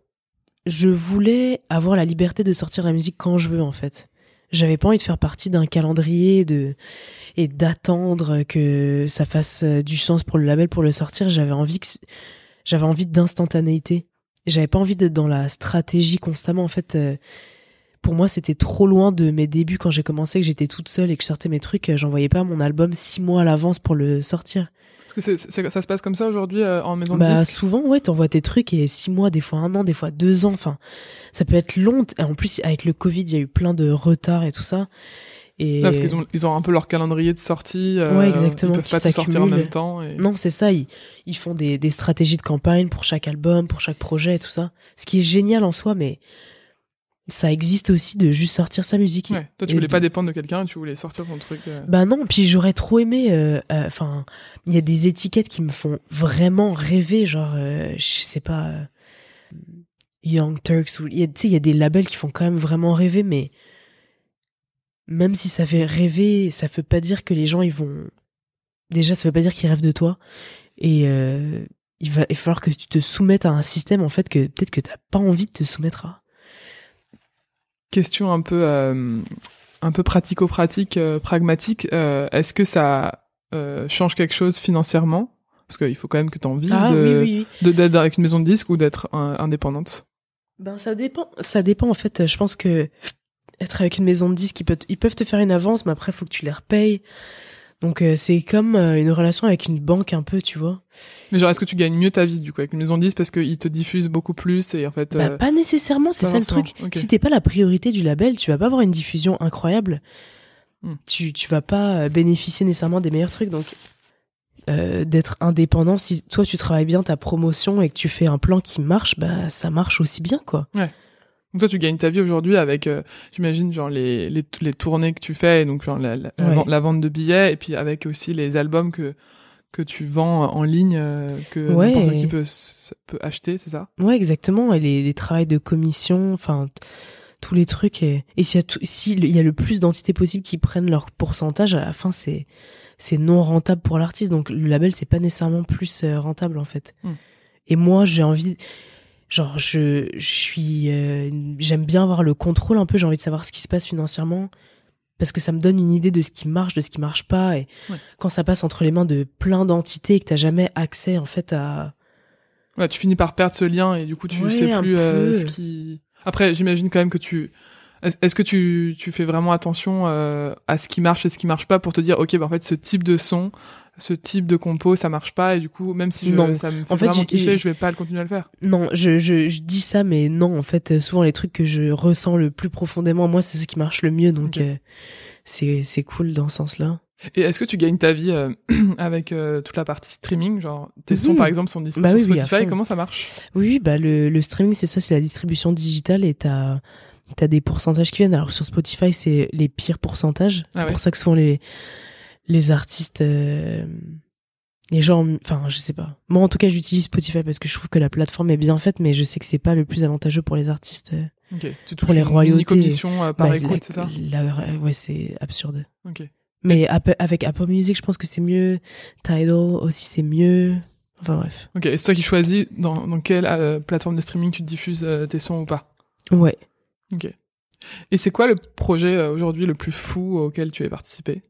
je voulais avoir la liberté de sortir la musique quand je veux, en fait. J'avais pas envie de faire partie d'un calendrier de et d'attendre que ça fasse du sens pour le label pour le sortir. J'avais envie que j'avais envie d'instantanéité. J'avais pas envie d'être dans la stratégie constamment. En fait, euh, pour moi, c'était trop loin de mes débuts quand j'ai commencé, que j'étais toute seule et que je sortais mes trucs. euh, J'envoyais pas mon album six mois à l'avance pour le sortir. Parce que c'est- ça se passe comme ça aujourd'hui euh, en maison de Bah disque souvent ouais t'envoies tes trucs et six mois des fois un an des fois deux ans enfin ça peut être long et en plus avec le Covid il y a eu plein de retards et tout ça et Ouais, parce qu'ils ont ils ont un peu leur calendrier de sortie euh, Ouais, exactement, ils peuvent pas tout sortir en même temps et... non c'est ça ils, ils font des, des stratégies de campagne pour chaque album pour chaque projet et tout ça ce qui est génial en soi mais ça existe aussi de juste sortir sa musique Ouais. toi tu voulais de- pas dépendre de quelqu'un tu voulais sortir ton truc euh. Bah non, puis j'aurais trop aimé. euh, euh, Enfin, il y a des étiquettes qui me font vraiment rêver, genre, euh, je sais pas, Young Turks ou il y a des labels qui font quand même vraiment rêver, mais même si ça fait rêver, ça veut pas dire que les gens ils vont. Déjà, ça veut pas dire qu'ils rêvent de toi, et euh, il va il va falloir que tu te soumettes à un système en fait que peut-être que t'as pas envie de te soumettre à. question un peu euh, un peu pratico-pratique euh, pragmatique est-ce que ça change quelque chose financièrement? Parce qu'il faut quand même que tu envie Ah de, oui, oui, oui. de d'être avec une maison de disque ou d'être indépendante Ben ça dépend. Ça dépend en fait. Je pense que être avec une maison de disques, ils peuvent, ils peuvent te faire une avance, mais après faut que tu les repayes. Donc euh, c'est comme euh, une relation avec une banque un peu, tu vois. mais genre est-ce que tu gagnes mieux ta vie du coup avec une maison de disque parce qu'ils te diffusent beaucoup plus et en fait Bah, euh, pas nécessairement, c'est ça le truc. Si t'es pas la priorité du label, tu vas pas avoir une diffusion incroyable. Hmm. Tu tu vas pas bénéficier nécessairement des meilleurs trucs. Donc d'être indépendant, si toi tu travailles bien ta promotion et que tu fais un plan qui marche, bah ça marche aussi bien quoi. Donc toi tu gagnes ta vie aujourd'hui avec euh, j'imagine genre les, les les tournées que tu fais et donc genre la, la, Ouais. vente- la vente de billets et puis avec aussi les albums que que tu vends en ligne euh, que Ouais. n'importe qui peut peut acheter c'est ça? Ouais, exactement. Et les, les travails de commission, enfin, tous les trucs. Et, et s'il y a tout, s'il y a le plus d'entités possibles qui prennent leur pourcentage, à la fin, c'est, c'est non rentable pour l'artiste. Donc, le label, c'est pas nécessairement plus euh, rentable, en fait. Hmm. Et moi, j'ai envie, genre, je, je suis, euh, j'aime bien avoir le contrôle un peu. J'ai envie de savoir ce qui se passe financièrement. Parce que ça me donne une idée de ce qui marche, de ce qui marche pas. Et Ouais. quand ça passe entre les mains de plein d'entités et que t'as jamais accès, en fait, à, Ouais, tu finis par perdre ce lien et du coup tu Ouais, sais plus euh, ce qui. Après, j'imagine quand même que tu. Est-ce que tu, tu fais vraiment attention euh, à ce qui marche et ce qui marche pas pour te dire ok bah en fait ce type de son, ce type de compo ça marche pas et du coup même si je, Non. ça me fait En fait, vraiment kiffer je vais pas le continuer à le faire. Non, je, je, je dis ça, mais non, en fait, euh, souvent les trucs que je ressens le plus profondément, moi, c'est ce qui marche le mieux, donc euh, c'est c'est cool dans ce sens-là. Et est-ce que tu gagnes ta vie euh, *clears throat* avec euh, toute la partie streaming genre tes sons Mhm. par exemple sont disponibles Bah sur oui, oui, Spotify fond. comment ça marche? Oui, oui, bah le, le streaming, c'est ça, c'est la distribution digitale et t'as t'as des pourcentages qui viennent. Alors sur Spotify, c'est les pires pourcentages. C'est Ah ouais. pour ça que souvent les les artistes, euh, les gens, enfin, je sais pas. Moi, en tout cas, j'utilise Spotify parce que je trouve que la plateforme est bien faite, mais je sais que c'est pas le plus avantageux pour les artistes. euh. Ok. Tu Pour les touches une royautés. mini-commission euh, par Bah, écoute c'est ça? la- Ouais, c'est absurde. Ok. Mais Apple- avec Apple Music, je pense que c'est mieux. Tidal aussi, c'est mieux. Enfin bref. Ok. Et c'est toi qui choisis dans, dans quelle euh, plateforme de streaming tu diffuses tes sons ou pas? Ouais. Ok. Et c'est quoi le projet euh, aujourd'hui le plus fou auquel tu as participé?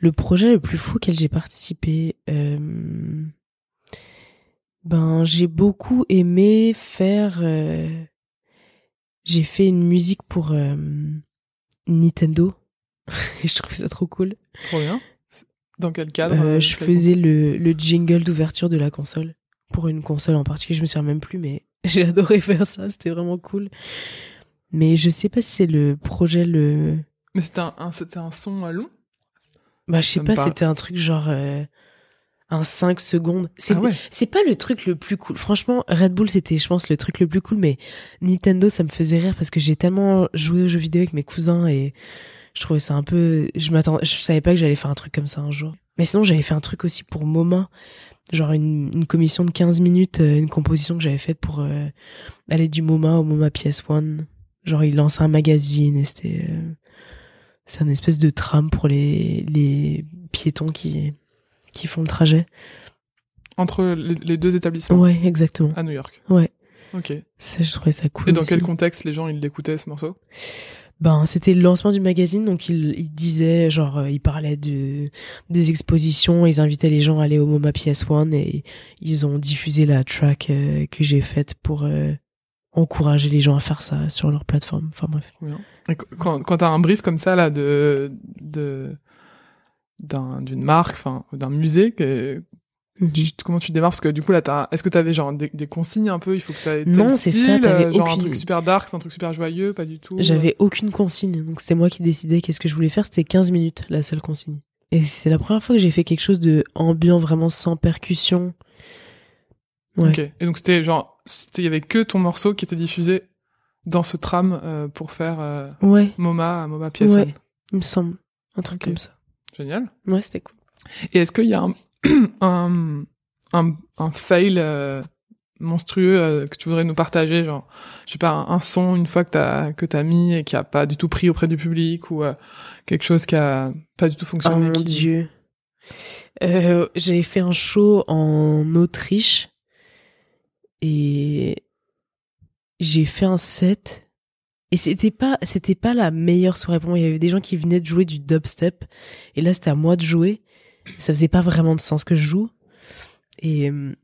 Le projet le plus fou auquel j'ai participé, euh, ben j'ai beaucoup aimé faire. euh, J'ai fait une musique pour euh, Nintendo et *laughs* je trouvais ça trop cool. Trop bien. Dans quel cadre je quel faisais le, le jingle d'ouverture de la console pour une console en particulier. Je me souviens même plus, mais *laughs* j'ai adoré faire ça. C'était vraiment cool. Mais je sais pas si c'est le projet le. Mais c'était un, un- c'était un son euh, long? Bah, je sais pas, pas. c'était un truc genre. euh, un 5 secondes. C'est Ah ouais. c'est pas le truc le plus cool. Franchement, Red Bull, c'était, je pense, le truc le plus cool, mais Nintendo, ça me faisait rire parce que j'ai tellement joué aux jeux vidéo avec mes cousins et je trouvais ça un peu, je m'attends, je savais pas que j'allais faire un truc comme ça un jour. Mais sinon, j'avais fait un truc aussi pour MoMA. Genre une, une commission de 15 minutes, euh, une composition que j'avais faite pour euh, aller du MoMA au MoMA PS1. Genre, il lançait un magazine et c'était, euh, c'est un espèce de tram pour les, les piétons qui, qui font le trajet. Entre les, les deux établissements Ouais, exactement. à New York. Ouais. Ok. Ça, je trouvais ça cool. Et dans aussi. quel contexte les gens ils l'écoutaient ce morceau? Ben, c'était le lancement du magazine, donc il, il disait, genre, euh, il parlait de, des expositions, ils invitaient les gens à aller au MoMA PS1 et ils ont diffusé la track euh, que j'ai faite pour euh, encourager les gens à faire ça sur leur plateforme. Enfin bref. Quand, quand t'as un brief comme ça là de de d'un- d'une marque, enfin d'un musée, tu- comment tu démarres? Parce que du coup là, t'as- est-ce que t'avais genre des, des consignes un peu? Il faut que ça ait Non, c'est ça, euh, genre un truc super dark, c'est un truc super joyeux, pas du tout? J'avais aucune consigne, donc c'était moi qui décidais qu'est-ce que je voulais faire. C'était 15 minutes, la seule consigne. Et c'est la première fois que j'ai fait quelque chose de ambiant, vraiment sans percussion. Ouais. Ok. Et donc c'était genre, il y avait que ton morceau qui était diffusé dans ce tram euh, pour faire euh, Ouais, MoMA, MoMA PS1. Ouais. il me semble. Un truc comme ça. Génial. Ouais, c'était cool. Et est-ce qu'il y a un, *clears throat* un, un, un fail euh, monstrueux euh, que tu voudrais nous partager Genre, je sais pas, un, un son une fois que t'as que t'as mis et qui a pas du tout pris auprès du public ou euh, quelque chose qui a pas du tout Oh fonctionné mon qui- dieu. J'avais fait un show en Autriche et j'ai fait un set et c'était pas c'était pas la meilleure soirée pour moi. Il y avait des gens qui venaient de jouer du dubstep et là c'était à moi de jouer. Ça faisait pas vraiment de sens que je joue. Et euh,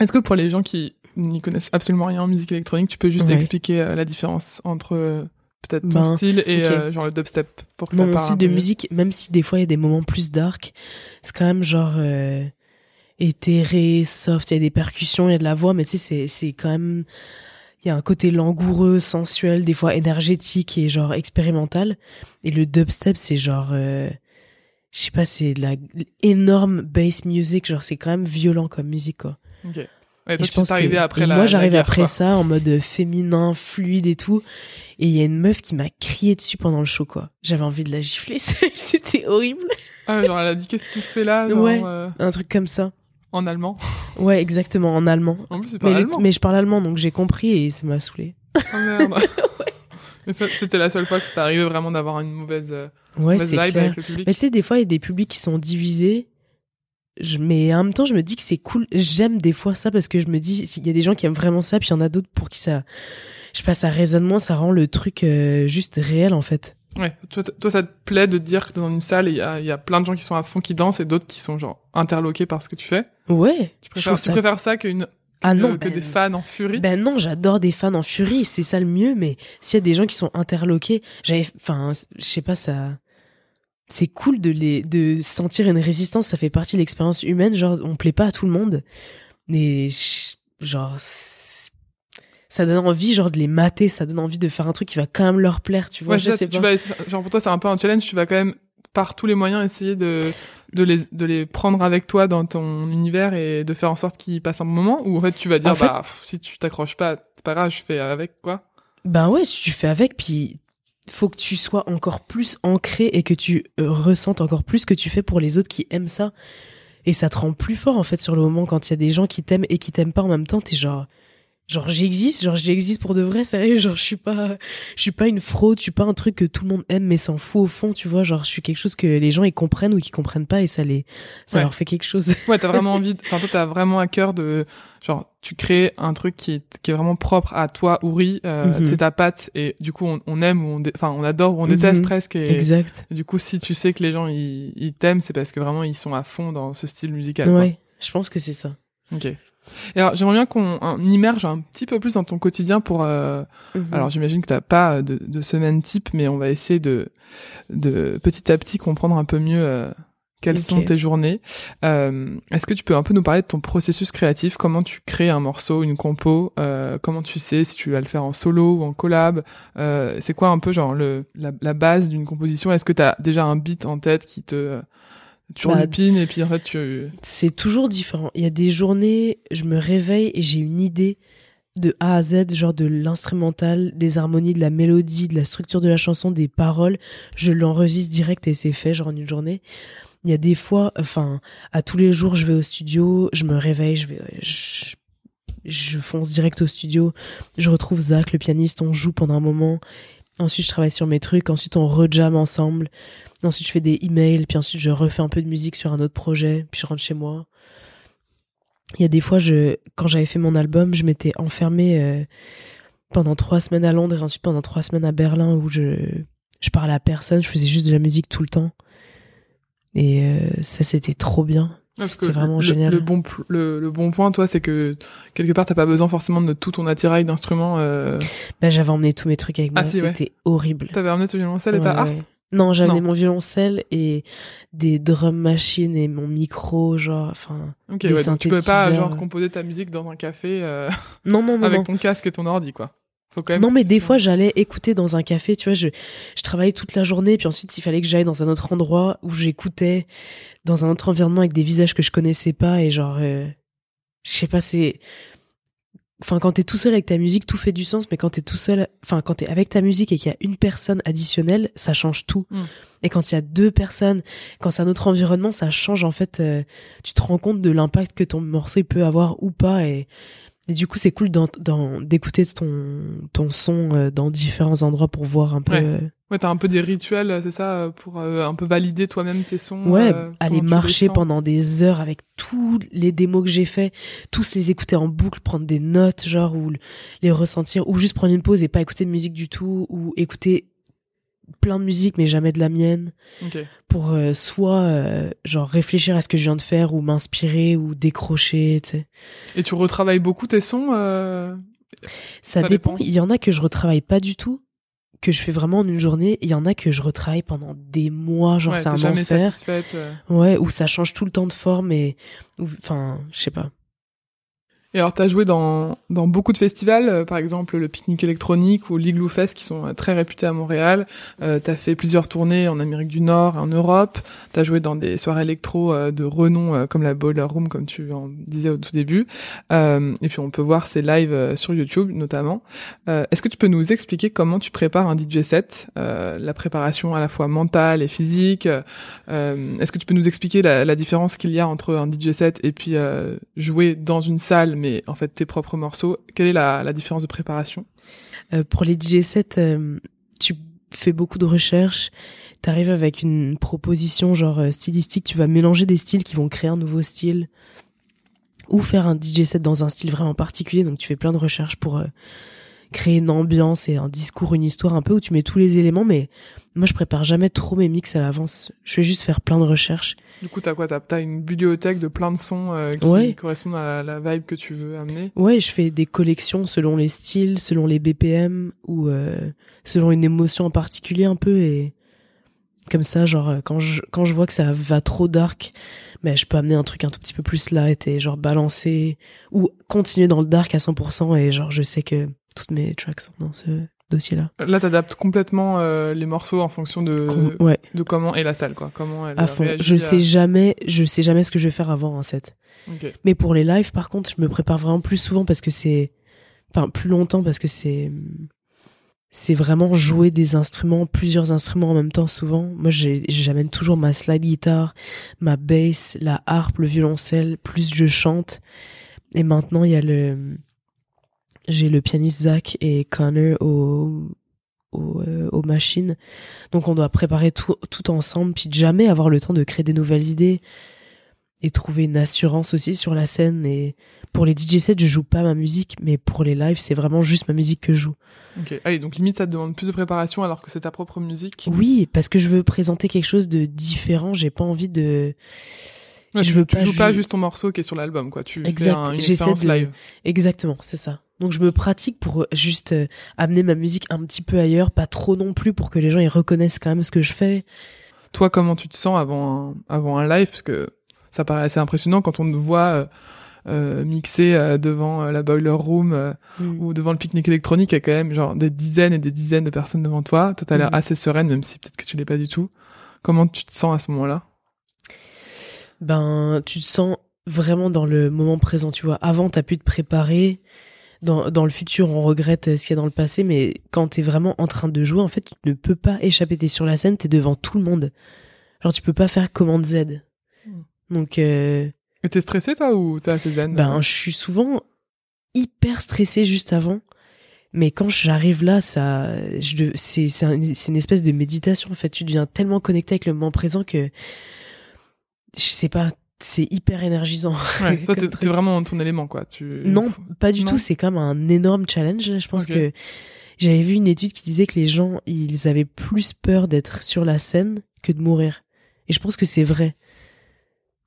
Est-ce que pour les gens qui n'y connaissent absolument rien en musique électronique, tu peux juste Ouais. expliquer euh, la différence entre euh, peut-être ton Ben, style et euh, genre le dubstep pour que Moi, ça mon style de musique, même si des fois il y a des moments plus dark, c'est quand même genre éthéré, soft, il y a des percussions, il y a de la voix, mais tu sais, c'est, c'est quand même... Il y a un côté langoureux, sensuel, des fois énergétique et genre expérimental. Et le dubstep, c'est genre... je sais pas, c'est de la énorme bass music, genre c'est quand même violent comme musique, quoi. Ok. Ouais, Et toi, je pense que après et la moi guerre, après quoi. ça en mode féminin, fluide et tout. Et il y a une meuf qui m'a crié dessus pendant le show quoi. J'avais envie de la gifler, *laughs* c'était horrible. Ah, genre elle a dit qu'est-ce que tu fais là genre, Ouais. euh, Un truc comme ça. en allemand. Ouais, exactement, en allemand. En plus Mais, le- allemand. mais je parle allemand donc j'ai compris et ça m'a saoulé. Oh merde. *laughs* Ça, c'était la seule fois que c'était arrivé vraiment d'avoir une mauvaise, euh, Ouais, mauvaise vibe clair. avec le public. Mais tu sais, des fois il y a des publics qui sont divisés. Je, mais en même temps, je me dis que c'est cool. J'aime des fois ça parce que je me dis, il y a des gens qui aiment vraiment ça, puis il y en a d'autres pour qui ça, je sais pas, ça résonne moins, ça rend le truc euh, juste réel en fait. Ouais. Toi, toi, ça te plaît de dire que dans une salle, il y a, y a plein de gens qui sont à fond, qui dansent, et d'autres qui sont genre interloqués par ce que tu fais? Ouais. Tu je préfères, tu ça préfères ça qu'une, Ah non, que ben- des fans en furie? Ben non, j'adore des fans en furie, c'est ça le mieux, mais s'il y a des gens qui sont interloqués, j'avais, enfin, je sais pas, ça, c'est cool de les, de sentir une résistance, ça fait partie de l'expérience humaine, genre, on plaît pas à tout le monde, mais, genre, ça donne envie, genre, de les mater, ça donne envie de faire un truc qui va quand même leur plaire, tu vois, Ouais, je sais tu vas genre pour toi, c'est un peu un challenge. Tu vas quand même par tous les moyens essayer de de les de les prendre avec toi dans ton univers et de faire en sorte qu'ils passent un moment. Ou en fait, tu vas dire En fait- bah pff, si tu t'accroches pas, c'est pas grave, je fais avec quoi. Ben ouais, tu fais avec, puis faut que tu sois encore plus ancré et que tu euh, ressentes encore plus ce que tu fais pour les autres qui aiment ça. Et ça te rend plus fort en fait sur le moment quand il y a des gens qui t'aiment et qui t'aiment pas en même temps. T'es genre, Genre j'existe, genre j'existe pour de vrai, sérieux, genre je suis pas je suis pas une fraude, je suis pas un truc que tout le monde aime mais s'en fout au fond, tu vois, genre je suis quelque chose que les gens ils comprennent ou qu'ils comprennent pas et ça les ça Ouais. leur fait quelque chose. Ouais, t'as vraiment *laughs* envie, enfin toi t'as vraiment à cœur de, genre tu crées un truc qui est, qui est vraiment propre à toi, Uri, euh, Mhm. c'est ta patte et du coup on, on aime ou on, enfin on adore ou on déteste Mhm. presque et, exact. et du coup si tu sais que les gens ils, ils t'aiment c'est parce que vraiment ils sont à fond dans ce style musical. quoi. Ouais, je pense que c'est ça. Ok. Et alors j'aimerais bien qu'on on immerge un petit peu plus dans ton quotidien pour. euh, Mhm. Alors j'imagine que t'as pas de, de semaine type, mais on va essayer de, de petit à petit comprendre un peu mieux euh, quelles sont tes journées. Euh, Est-ce que tu peux un peu nous parler de ton processus créatif? Comment tu crées un morceau, une compo? Euh, Comment tu sais si tu vas le faire en solo ou en collab? Euh, C'est quoi un peu genre le, la, la base d'une composition? Est-ce que t'as déjà un beat en tête qui te tu Bah, lupines et puis en fait tu c'est toujours différent. Il y a des journées, je me réveille et j'ai une idée de A à Z, genre de l'instrumental, des harmonies, de la mélodie, de la structure de la chanson, des paroles. Je l'enregistre direct et c'est fait, genre en une journée. Il y a des fois, enfin, à tous les jours, je vais au studio, je me réveille, je vais, je, je fonce direct au studio, je retrouve Zach, le pianiste, on joue pendant un moment. Ensuite, je travaille sur mes trucs. Ensuite, on rejam ensemble. Ensuite, je fais des emails. Puis ensuite, je refais un peu de musique sur un autre projet. Puis je rentre chez moi. Il y a des fois, je, quand j'avais fait mon album, je m'étais enfermée euh, pendant trois semaines à Londres et ensuite pendant trois semaines à Berlin où je, je parlais à personne. Je faisais juste de la musique tout le temps. Et euh, ça, c'était trop bien. C'était vraiment le, génial. Le bon, le, le bon point, toi, c'est que quelque part, t'as pas besoin forcément de tout ton attirail d'instruments. Euh... Bah, j'avais emmené tous mes trucs avec moi. Ah, si, ouais. c'était horrible. T'avais ton violoncelle et ta Ouais, harpe ouais. Non, j'avais mon violoncelle et des drum machines et mon micro, genre, enfin. Ok, Des ouais, donc tu peux pas genre composer ta musique dans un café euh, *laughs* Non, non, non, avec non. ton casque et ton ordi, quoi. Faut quand même. Non, mais des fois, j'allais écouter dans un café, tu vois, je, je travaillais toute la journée, puis ensuite, il fallait que j'aille dans un autre endroit où j'écoutais dans un autre environnement avec des visages que je connaissais pas, et genre, euh, je sais pas, c'est, enfin, quand t'es tout seul avec ta musique, tout fait du sens, mais quand t'es tout seul, enfin, quand t'es avec ta musique et qu'il y a une personne additionnelle, ça change tout. Mm. Et quand il y a deux personnes, quand c'est un autre environnement, ça change, en fait, euh, tu te rends compte de l'impact que ton morceau, il peut avoir ou pas, et, et du coup, c'est cool d'écouter ton, ton son euh, dans différents endroits pour voir un peu. Ouais. euh, Ouais, t'as un peu des rituels, euh, c'est ça, pour euh, un peu valider toi-même tes sons. ouais, euh, aller marcher pendant des heures avec tous les démos que j'ai fait, tous les écouter en boucle, prendre des notes, genre, ou les ressentir, ou juste prendre une pause et pas écouter de musique du tout, ou écouter plein de musique mais jamais de la mienne, pour euh, soit, euh, genre, réfléchir à ce que je viens de faire, ou m'inspirer, ou décrocher, tu sais. Et tu retravailles beaucoup tes sons euh, Ça, Ça dépend. Il y en a que je retravaille pas du tout, que je fais vraiment en une journée. Il y en a que je retravaille pendant des mois, genre ouais, c'est un enfer. Ouais, où ça change tout le temps de forme et, ou- enfin, je sais pas. Et alors, t'as joué dans, dans beaucoup de festivals, euh, par exemple le Pique-Nique électronique ou l'Igloo Fest, qui sont euh, très réputés à Montréal. Euh, t'as fait plusieurs tournées en Amérique du Nord, en Europe. T'as joué dans des soirées électro euh, de renom, comme la Boiler Room, comme tu en disais au tout début. Et puis, on peut voir ces lives sur YouTube, notamment. Est-ce que tu peux nous expliquer comment tu prépares un DJ set, la préparation à la fois mentale et physique Est-ce que tu peux nous expliquer la, différence qu'il y a entre un DJ set et puis jouer dans une salle, en fait tes propres morceaux Quelle est la, différence de préparation? Euh, pour les DJ sets, euh, tu fais beaucoup de recherches. T'arrives avec une proposition genre euh, stylistique. Tu vas mélanger des styles qui vont créer un nouveau style ou faire un DJ set dans un style vraiment particulier. Donc tu fais plein de recherches pour créer une ambiance et un discours, une histoire un peu où tu mets tous les éléments. Mais moi, je prépare jamais trop mes mix à l'avance. Je vais juste faire plein de recherches. Du coup, t'as quoi T'as as une bibliothèque de plein de sons euh, qui Ouais. correspondent à la vibe que tu veux amener? Ouais, je fais des collections selon les styles, selon les BPM ou euh, selon une émotion en particulier un peu et comme ça, genre euh, quand je quand je vois que ça va trop dark, ben je peux amener un truc un tout petit peu plus light et genre balancer ou continuer dans le dark à 100% et genre je sais que toutes mes tracks sont dans ce dossier-là. Là, t'adaptes complètement euh, les morceaux en fonction de, Com- ouais, de comment est la salle, quoi. Comment elle à fond. Je à- sais jamais, je sais jamais ce que je vais faire avant un set. Mais pour les lives, par contre, je me prépare vraiment plus souvent parce que c'est, enfin, plus longtemps parce que c'est, c'est vraiment jouer des instruments, plusieurs instruments en même temps souvent. Moi, j'amène toujours ma slide guitare, ma bass, la harpe, le violoncelle, plus je chante. Et maintenant, il y a le, j'ai le pianiste Zach et Connor au, au, euh, aux machines. Donc on doit préparer tout, tout ensemble, puis jamais avoir le temps de créer des nouvelles idées et trouver une assurance aussi sur la scène. Et pour les DJ sets, je joue pas ma musique, mais pour les lives, c'est vraiment juste ma musique que je joue. Ok. Allez, donc limite, ça te demande plus de préparation alors que c'est ta propre musique. Oui, parce que je veux présenter quelque chose de différent. J'ai pas envie de. Ouais, je tu, veux tu pas joues pas ju- juste ton morceau qui est sur l'album, quoi. Tu fais un, une expérience de- live. Exactement, c'est ça. Donc je me pratique pour euh, juste euh, amener ma musique un petit peu ailleurs, pas trop non plus pour que les gens ils reconnaissent quand même ce que je fais. Toi, comment tu te sens avant un, avant un live? Parce que ça paraît assez impressionnant quand on te voit euh, euh, mixer devant la boiler room Mm. ou devant le pique-nique électronique. Il y a quand même genre des dizaines et des dizaines de personnes devant toi. Toi, t'as l'air Mhm. assez sereine, même si peut-être que tu l'es pas du tout. Comment tu te sens à ce moment-là? Ben, tu te sens vraiment dans le moment présent, tu vois. Avant, t'as pu te préparer. Dans, dans le futur, on regrette euh, ce qu'il y a dans le passé, mais quand t'es vraiment en train de jouer, en fait, tu ne peux pas échapper. T'es sur la scène, t'es devant tout le monde. Genre, tu peux pas faire commande Z. Mm. Donc, euh, Et t'es stressé, toi, ou t'es assez zen? ben, je suis souvent hyper stressée juste avant. Mais quand j'arrive là, ça, je, de- c'est, c'est, un- c'est une espèce de méditation. En fait, tu deviens tellement connecté avec le moment présent que, je sais pas, c'est hyper énergisant. Ouais, *laughs* toi, t'es vraiment ton élément, quoi. Tu... Non, pas du Non. tout. C'est comme un énorme challenge. Je pense que j'avais vu une étude qui disait que les gens, ils avaient plus peur d'être sur la scène que de mourir. Et je pense que c'est vrai.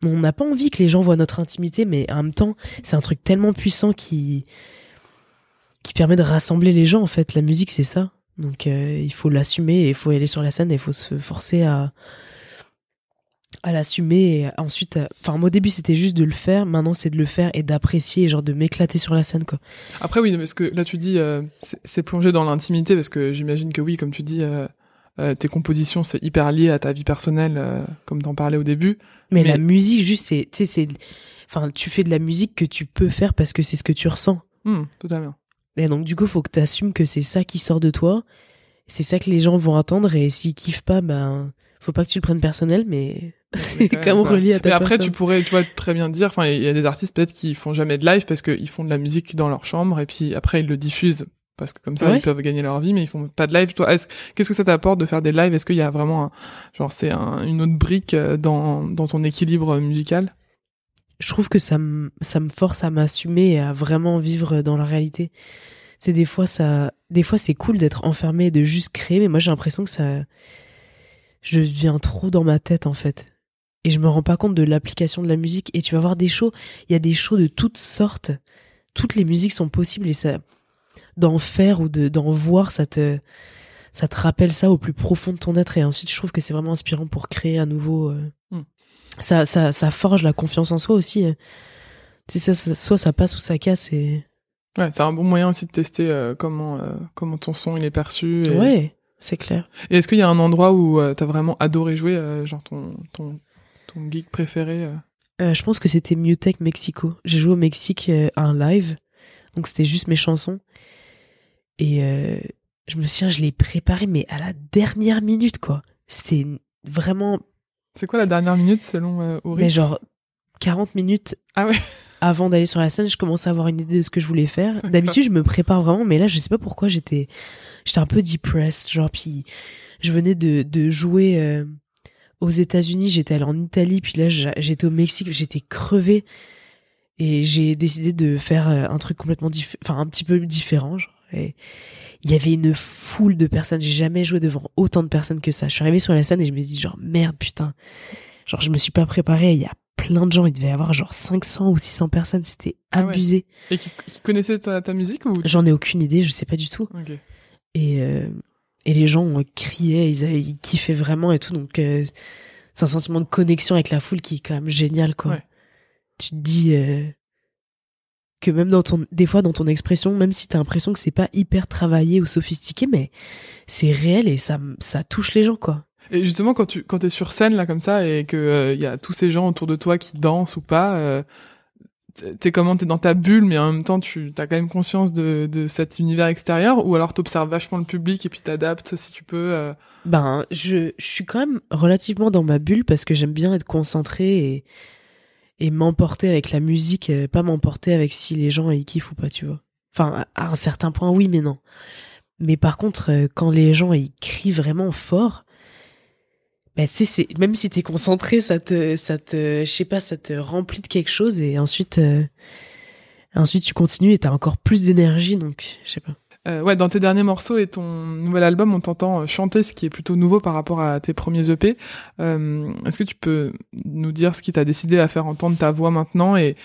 On n'a pas envie que les gens voient notre intimité, mais en même temps, c'est un truc tellement puissant qui qui permet de rassembler les gens. En fait, la musique, c'est ça. Donc, euh, il faut l'assumer, et il faut aller sur la scène, et il faut se forcer à à l'assumer et ensuite à- enfin moi, au début c'était juste de le faire maintenant c'est de le faire et d'apprécier genre de m'éclater sur la scène quoi Après, oui, parce que là, tu dis, euh, c'est- plongé dans l'intimité, parce que j'imagine que oui, comme tu dis, euh, euh, tes compositions, c'est hyper lié à ta vie personnelle, euh, comme t'en parlais au début. mais, Mais- la musique juste c'est tu sais c'est enfin tu fais de la musique que tu peux faire parce que c'est ce que tu ressens Hmm, totalement. et donc du coup faut que tu assumes que c'est ça qui sort de toi c'est ça que les gens vont entendre et s'ils kiffent pas ben faut pas que tu le prennes personnel mais *laughs* c'est quand quand même, relié à ta Et après, personne. tu pourrais, tu vois, très bien dire, enfin, il y a des artistes peut-être qui font jamais de live parce qu'ils font de la musique dans leur chambre et puis après ils le diffusent parce que comme ça Ouais. ils peuvent gagner leur vie, mais ils font pas de live. Toi, est-ce, qu'est-ce que ça t'apporte de faire des lives? Est-ce qu'il y a vraiment, un, genre, c'est un- une autre brique euh, dans dans ton équilibre musical? Je trouve que ça me ça me force à m'assumer et à vraiment vivre dans la réalité. C'est des fois ça des fois c'est cool d'être enfermé et de juste créer mais moi j'ai l'impression que ça je deviens trop dans ma tête en fait. Et je me rends pas compte de l'application de la musique et tu vas voir des shows, il y a des shows de toutes sortes. Toutes les musiques sont possibles et ça d'en faire ou de d'en voir ça te ça te rappelle ça au plus profond de ton être et ensuite je trouve que c'est vraiment inspirant pour créer à nouveau euh, Hmm. ça, ça, ça forge la confiance en soi aussi. euh. Tu sais, ça, ça- soit ça passe ou ça casse. Et... Ouais, c'est un bon moyen aussi de tester euh, comment euh, comment ton son il est perçu. Et, Ouais, c'est clair. et est-ce qu'il y a un endroit où euh, t'as vraiment adoré jouer, euh, genre ton ton ton geek préféré euh? Euh, je pense que c'était Mutech Mexico. J'ai joué au Mexique à un live. Donc c'était juste mes chansons. Et je me souviens, je l'ai préparé, mais à la dernière minute, quoi. C'était vraiment, C'est quoi la dernière minute selon Uri mais genre 40 minutes Ah ouais. *laughs* avant d'aller sur la scène, je commençais à avoir une idée de ce que je voulais faire. D'habitude, je me prépare vraiment, mais là, je sais pas pourquoi j'étais, j'étais un peu depressed, genre, puis je venais de, de jouer euh, aux États-Unis, j'étais allée en Italie, puis là, j'étais au Mexique, j'étais crevée, et j'ai décidé de faire euh, un truc complètement diff- enfin, un petit peu différent, genre, et il y avait une foule de personnes, j'ai jamais joué devant autant de personnes que ça. Je suis arrivée sur la scène et je me suis dit, genre, merde, putain. Genre, je me suis pas préparée, il y a plein de gens, il devait y avoir genre 500 ou 600 personnes, c'était Ah ouais. abusé. Et qui, qui ta, ta musique ou? J'en ai aucune idée, je sais pas du tout. Ok. Et, euh, et les gens criaient, ils, avaient- ils kiffaient vraiment et tout, donc euh, c'est un sentiment de connexion avec la foule qui est quand même génial, quoi. Ouais. Tu te dis euh, que même dans ton, des fois dans ton expression, même si t'as l'impression que c'est pas hyper travaillé ou sophistiqué, mais c'est réel et ça, ça touche les gens, quoi. Et justement, quand tu quand t'es sur scène là comme ça et que il y a tous ces gens autour de toi qui dansent ou pas, euh, t'es- comment T'es dans ta bulle, mais en même temps, tu as quand même conscience de, de cet univers extérieur, ou alors t'observes vachement le public et puis t'adaptes si tu peux. euh, Ben, je, je suis quand même relativement dans ma bulle parce que j'aime bien être concentrée et, et m'emporter avec la musique, euh, pas m'emporter avec si les gens ils kiffent ou pas, tu vois. Enfin, à un certain point, oui, mais non. Mais par contre, euh, quand les gens ils crient vraiment fort, sais, même si t'es concentré, ça te, ça te, je sais pas, ça te remplit de quelque chose et ensuite, euh, ensuite tu continues et t'as encore plus d'énergie, donc je sais pas. Euh, ouais, dans tes derniers morceaux et ton nouvel album, on t'entend chanter, ce qui est plutôt nouveau par rapport à tes premiers EP. Euh, Est-ce que tu peux nous dire ce qui t'a décidé à faire entendre ta voix maintenant et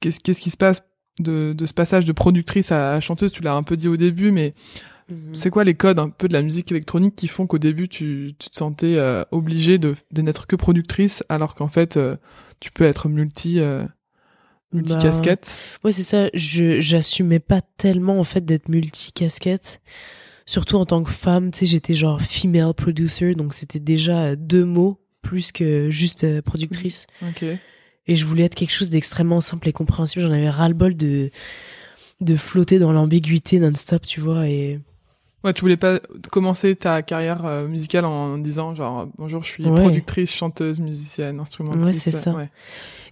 qu'est-ce qui se passe de ce passage de productrice à, chanteuse? Tu l'as un peu dit au début, mais mhm. c'est quoi les codes un peu de la musique électronique qui font qu'au début tu, tu, te sentais euh, obligée de, de n'être que productrice alors qu'en fait euh, tu peux être multi euh, multi-casquette? Bah, Ouais, c'est ça. Je j'assumais pas tellement en fait d'être multi-casquette. Surtout en tant que femme, tu sais, j'étais genre female producer, donc c'était déjà deux mots plus que juste productrice. Ok et je voulais être quelque chose d'extrêmement simple et compréhensible. J'en avais ras-le-bol de de flotter dans l'ambiguïté non-stop, tu vois. Et ouais, tu voulais pas commencer ta carrière euh, musicale en disant genre bonjour, je suis productrice, chanteuse, musicienne, instrumentiste. Ouais, c'est ça.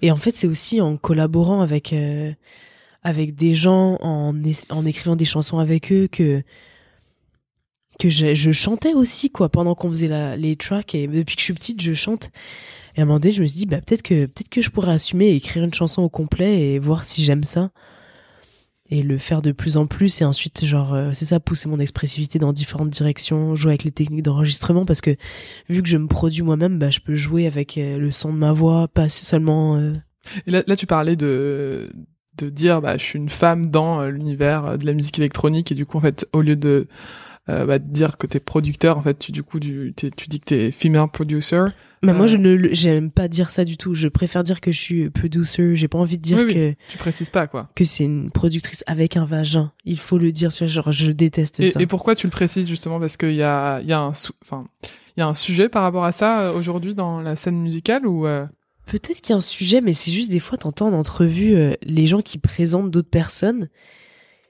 Et en fait, c'est aussi en collaborant avec euh, avec des gens, en en écrivant des chansons avec eux que que je, je chantais aussi quoi pendant qu'on faisait la, les tracks et depuis que je suis petite je chante et à un moment donné, je me suis dit, bah, peut-être que, peut-être que je pourrais assumer et écrire une chanson au complet et voir si j'aime ça. Et le faire de plus en plus et ensuite, genre, euh, c'est ça, pousser mon expressivité dans différentes directions, jouer avec les techniques d'enregistrement parce que vu que je me produis moi-même, bah, je peux jouer avec euh, le son de ma voix, pas seulement. Euh, et là, là, tu parlais de, de dire, bah, je suis une femme dans l'univers de la musique électronique et du coup, en fait, au lieu de, bah, dire que t'es producteur, en fait, tu, du coup, tu, tu dis que t'es female producer. Mais moi, je ne, j'aime pas dire ça du tout. Je préfère dire que je suis peu douceur. J'ai pas envie de dire que. Tu précises pas, quoi. Que c'est une productrice avec un vagin. Il faut le dire. Genre, je déteste et, ça. Et pourquoi tu le précises, justement? Parce qu'il y a, il y a un, enfin, il y a un sujet par rapport à ça euh, aujourd'hui dans la scène musicale ou, euh? Peut-être qu'il y a un sujet, mais c'est juste des fois, t'entends en entrevue euh, les gens qui présentent d'autres personnes.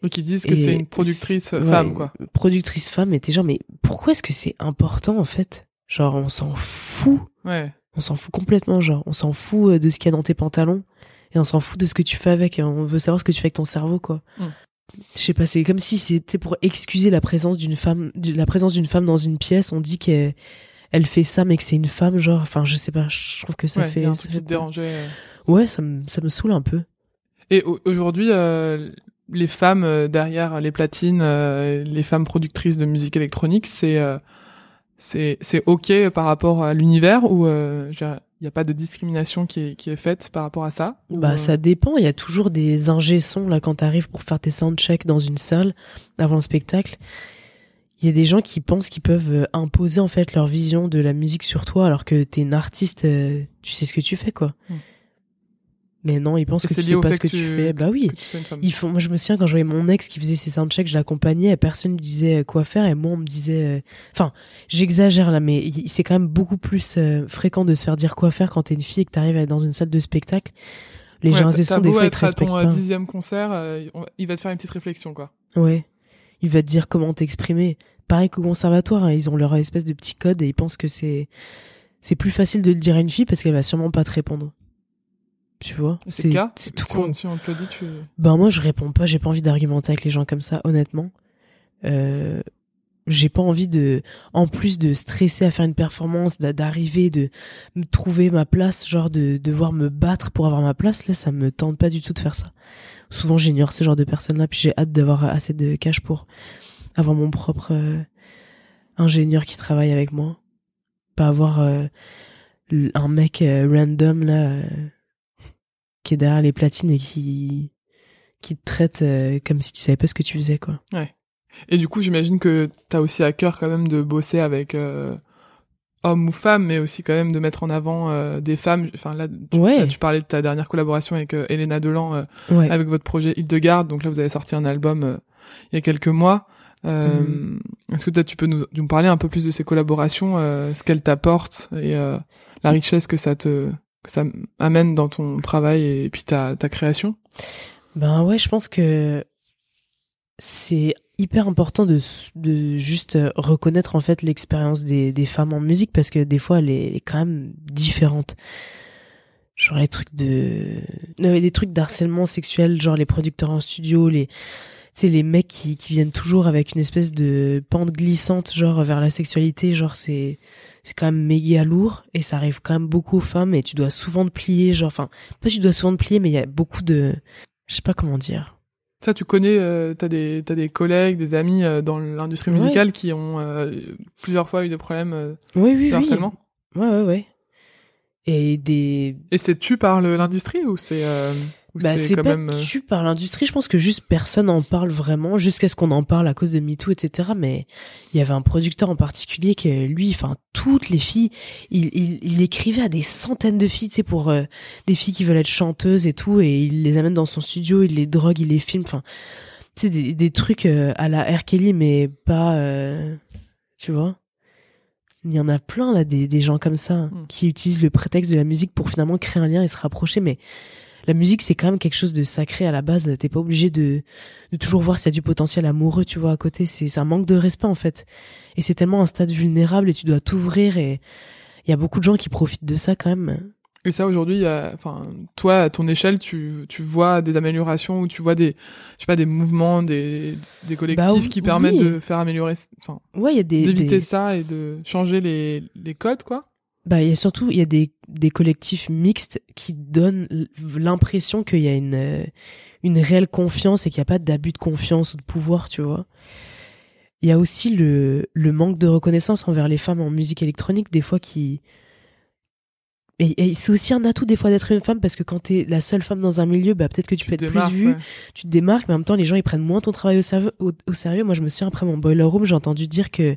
Ou qui disent que c'est une productrice femme, quoi. Productrice femme, et t'es genre, mais pourquoi est-ce que c'est important, en fait? Genre, on s'en fout. Ouais. On s'en fout complètement, genre. On s'en fout euh, de ce qu'il y a dans tes pantalons. Et on s'en fout de ce que tu fais avec. On veut savoir ce que tu fais avec ton cerveau, quoi. Mm. Je sais pas, c'est comme si c'était pour excuser la présence d'une femme, la présence d'une femme dans une pièce. On dit qu'elle elle fait ça, mais que c'est une femme, genre. Enfin, je sais pas, je trouve que ça fait. un ça fait te dérangeait. Euh. Ouais, ça me, ça me saoule un peu. Et aujourd'hui, euh, les femmes derrière les platines, les femmes productrices de musique électronique, c'est c'est c'est ok par rapport à l'univers ou euh, il n'y a pas de discrimination qui est, qui est faite par rapport à ça Bah euh? ça dépend. Il y a toujours des ingé sons là quand t'arrives pour faire tes soundchecks dans une salle avant le spectacle. Il y a des gens qui pensent qu'ils peuvent euh, imposer en fait leur vision de la musique sur toi alors que t'es une artiste, tu sais ce que tu fais quoi. Hmm. Mais non, ils pensent que tu sais pas ce que, tu fais. Bah oui. Ils font. Moi, je me souviens quand je voyais mon ex qui faisait ses soundchecks, je l'accompagnais, et personne ne disait quoi faire, et moi, on me disait. Euh, enfin, j'exagère là, mais c'est quand même beaucoup plus euh, fréquent de se faire dire quoi faire quand t'es une fille et que t'arrives dans une salle de spectacle. Les gens ils sont des fois ils te respectent à ton dixième concert, euh, il va te faire une petite réflexion, quoi. Ouais. Il va te dire comment t'exprimer. Pareil qu'au conservatoire, hein, ils ont leur espèce de petit code et ils pensent que c'est c'est plus facile de le dire à une fille parce qu'elle va sûrement pas te répondre tu vois. C'est c'est tout si on, te le dit tu ben moi je réponds pas j'ai pas envie d'argumenter avec les gens comme ça honnêtement. Euh, j'ai pas envie de en plus de stresser à faire une performance d'arriver de me trouver ma place genre de devoir me battre pour avoir ma place là ça me tente pas du tout de faire ça. Souvent j'ignore ce genre de personnes là puis j'ai hâte d'avoir assez de cash pour avoir mon propre euh, ingénieur qui travaille avec moi. Pas avoir euh, un mec euh, random là qui est derrière les platines et qui qui te traite euh, comme si tu savais pas ce que tu faisais quoi. Ouais. Et du coup, j'imagine que t'as aussi à cœur quand même de bosser avec euh, hommes ou femmes, mais aussi quand même de mettre en avant euh, des femmes. Enfin là, tu, ouais. tu parlais de ta dernière collaboration avec Elena Delan avec votre projet Hildegarde. Donc là, vous avez sorti un album il y a quelques mois. Mm. Est-ce que peut-être tu peux nous, nous, parler un peu plus de ces collaborations, ce qu'elles t'apportent et la richesse que ça te ça amène dans ton travail et puis ta, création? Ben ouais, je pense que c'est hyper important de, de juste reconnaître en fait l'expérience des, des femmes en musique parce que des fois elle est, quand même différente. genre les trucs de non, des trucs d'harcèlement sexuel genre les producteurs en studio les c'est les mecs qui, qui viennent toujours avec une espèce de pente glissante genre vers la sexualité genre c'est c'est quand même méga lourd et ça arrive quand même beaucoup aux femmes et tu dois souvent te plier genre enfin pas tu dois souvent te plier mais il y a beaucoup de je sais pas comment dire. Ça tu connais euh, t'as des t'as des collègues des amis euh, dans l'industrie musicale qui ont euh, plusieurs fois eu des problèmes euh, oui oui de harcèlement? Ouais ouais ouais. Et des et c'est tu par l'industrie ou c'est bah, c'est pas même euh, tu par l'industrie. Je pense que juste personne en parle vraiment jusqu'à ce qu'on en parle à cause de MeToo etc mais il y avait un producteur en particulier que lui enfin toutes les filles il, il, il écrivait à des centaines de filles tu sais pour euh, des filles qui veulent être chanteuses et tout et il les amène dans son studio il les drogue il les filme enfin tu sais des, des trucs euh, à la R. Kelly mais pas euh, tu vois. Il y en a plein là des, des gens comme ça Mm. qui utilisent le prétexte de la musique pour finalement créer un lien et se rapprocher mais la musique c'est quand même quelque chose de sacré à la base t'es pas obligé de, de toujours voir s'il y a du potentiel amoureux tu vois à côté c'est un manque de respect en fait et c'est tellement un stade vulnérable et tu dois t'ouvrir et il y a beaucoup de gens qui profitent de ça quand même Et ça aujourd'hui, a- enfin, toi à ton échelle, tu, tu vois des améliorations ou tu vois des, je sais pas, des mouvements, des, des collectifs Bah, qui oui. permettent de faire améliorer, enfin, ouais il y a des, d'éviter des- ça et de changer les, les codes, quoi? Bah il y a surtout il y a des des collectifs mixtes qui donnent l'impression qu'il y a une euh, une réelle confiance et qu'il n'y a pas d'abus de confiance ou de pouvoir tu vois il y a aussi le le manque de reconnaissance envers les femmes en musique électronique des fois qui et, et c'est aussi un atout des fois d'être une femme parce que quand t'es la seule femme dans un milieu bah peut-être que tu, peux être plus vue ouais. tu te démarques, mais en même temps, les gens, ils prennent moins ton travail au, sérieux- au, au sérieux. Moi, je me souviens, après mon boiler room, j'ai entendu dire que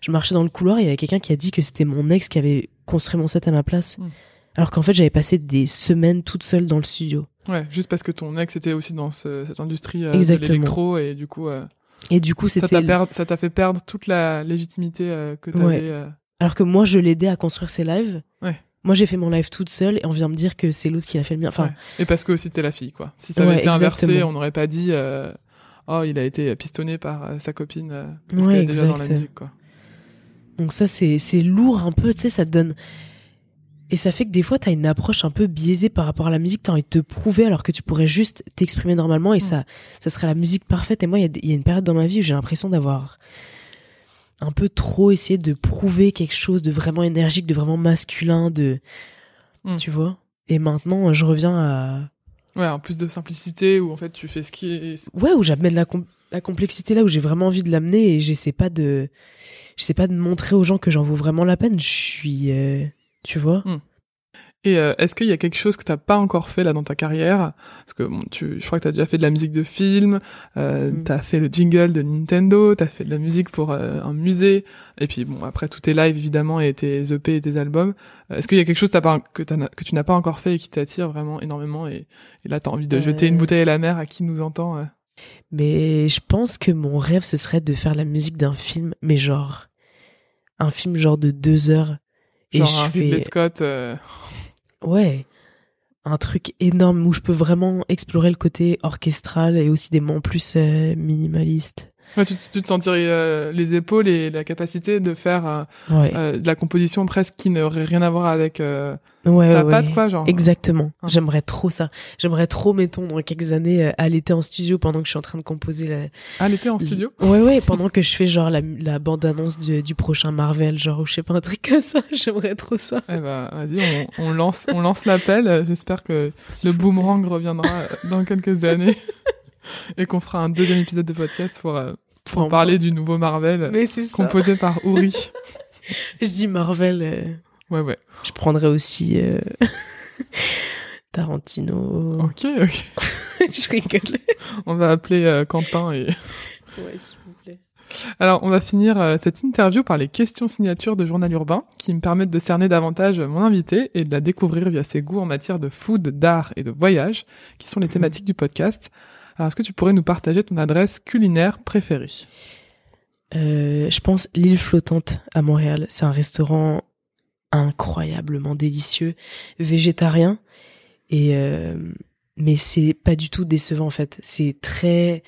je marchais dans le couloir, et il y avait quelqu'un qui a dit que c'était mon ex qui avait construit mon set à ma place. Mm. Alors qu'en fait, j'avais passé des semaines toute seule dans le studio. Ouais, juste parce que ton ex était aussi dans ce- cette industrie euh, de l'électro et du coup, euh, Et du coup, ça c'était... ça t'a fait perdre toute la légitimité euh, que t'avais. Ouais. euh, Alors que moi, je l'aidais à construire ses lives. Ouais. Moi, j'ai fait mon live toute seule, et on vient me dire que c'est l'autre qui l'a fait le mien. Enfin, Ouais. Et parce que aussi t'es la fille, quoi. Si ça avait été inversé, exactement. on n'aurait pas dit, oh, il a été pistonné par sa copine parce qu'elle est déjà dans la musique, quoi. Donc ça, c'est lourd un peu, tu sais, ça te donne... Et ça fait que des fois, t'as une approche un peu biaisée par rapport à la musique, t'as envie de te prouver alors que tu pourrais juste t'exprimer normalement et Mm. ça, ça serait la musique parfaite. Et moi, il y, y a une période dans ma vie où j'ai l'impression d'avoir un peu trop essayé de prouver quelque chose de vraiment énergique, de vraiment masculin, de... Mm. Tu vois Et maintenant, je reviens à... Ouais, en plus de simplicité où en fait tu fais ce qui est. Ouais, où j'amène la, la complexité là où j'ai vraiment envie de l'amener et j'essaie pas de... J'essaie pas de montrer aux gens que j'en vaux vraiment la peine. Je suis... euh, Tu vois Et euh, est-ce qu'il y a quelque chose que t'as pas encore fait là dans ta carrière? Parce que bon, tu, je crois que t'as déjà fait de la musique de film, euh, Mm. t'as fait le jingle de Nintendo, t'as fait de la musique pour euh, un musée, et puis bon après tout tes lives évidemment et tes EP et tes albums. Euh, Est-ce qu'il y a quelque chose t'as pas, que, t'as- que tu n'as pas encore fait et qui t'attire vraiment énormément et, et là t'as envie de Euh. jeter une bouteille à la mer à qui nous entend Mais je pense que mon rêve, ce serait de faire la musique d'un film, mais genre un film genre de deux heures. Genre et je un fais, Ridley Scott. euh, ouais, un truc énorme où je peux vraiment explorer le côté orchestral et aussi des moments plus euh, minimalistes. Ouais, tu, te- tu te sentirais euh, les épaules et la capacité de faire euh, Ouais, euh, de la composition presque qui n'aurait rien à voir avec euh, ouais, ta patte quoi genre. Exactement. Ah. J'aimerais trop ça. J'aimerais trop, mettons, dans quelques années, euh, aller en studio pendant que je suis en train de composer la. Elle était en studio? Ouais, ouais, pendant que je fais genre la, la bande-annonce du, du prochain Marvel, genre, ou je sais pas, un truc comme ça. *laughs* J'aimerais trop ça. Eh ben, vas-y, on, on lance, on lance l'appel. J'espère que le boomerang reviendra euh, dans quelques années *laughs* et qu'on fera un deuxième épisode de podcast pour, euh, pour en parler du nouveau Marvel Mais c'est ça. composé par Uri. *laughs* Je dis Marvel. euh, Ouais, ouais. Je prendrais aussi euh, *laughs* Tarantino. Ok, ok. *laughs* je rigole. On va appeler Quentin et. Ouais, s'il vous plaît. Alors, on va finir euh, cette interview par les questions signatures de Journal Urbain qui me permettent de cerner davantage mon invité et de la découvrir via ses goûts en matière de food, d'art et de voyage, qui sont les thématiques du podcast. Alors, est-ce que tu pourrais nous partager ton adresse culinaire préférée? Euh, je pense l'île flottante à Montréal. C'est un restaurant incroyablement délicieux, végétarien et euh, mais c'est pas du tout décevant en fait. C'est très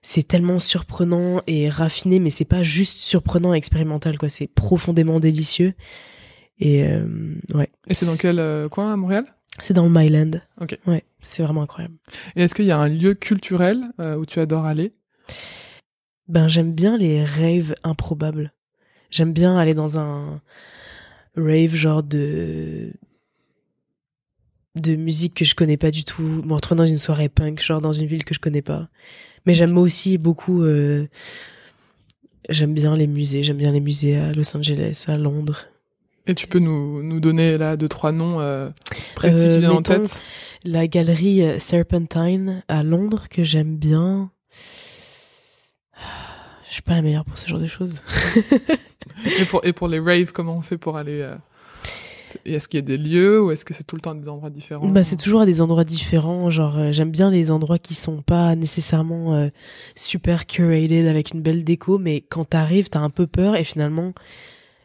c'est tellement surprenant et raffiné, mais c'est pas juste surprenant et expérimental quoi. C'est profondément délicieux et euh, ouais. Et c'est dans quel euh, coin à Montréal? C'est dans le Myland. Ok. Ouais, c'est vraiment incroyable. Et est-ce qu'il y a un lieu culturel euh, où tu adores aller? Ben j'aime bien les raves improbables. J'aime bien aller dans un rave genre de de musique que je connais pas du tout, me retrouver dans une soirée punk, genre dans une ville que je connais pas. Mais j'aime aussi beaucoup euh, j'aime bien les musées, j'aime bien les musées à Los Angeles, à Londres. Et tu peux nous, nous donner là deux trois noms euh, précis Euh, qui viennent en tête La galerie euh, Serpentine à Londres que j'aime bien. Je suis pas la meilleure pour ce genre de choses. *laughs* et, pour, et pour les raves, comment on fait pour aller euh, et Est-ce qu'il y a des lieux ou est-ce que c'est tout le temps des endroits différents? Bah, c'est toujours à des endroits différents. Genre, euh, j'aime bien les endroits qui sont pas nécessairement euh, super curated avec une belle déco, mais quand t'arrives, t'as un peu peur et finalement,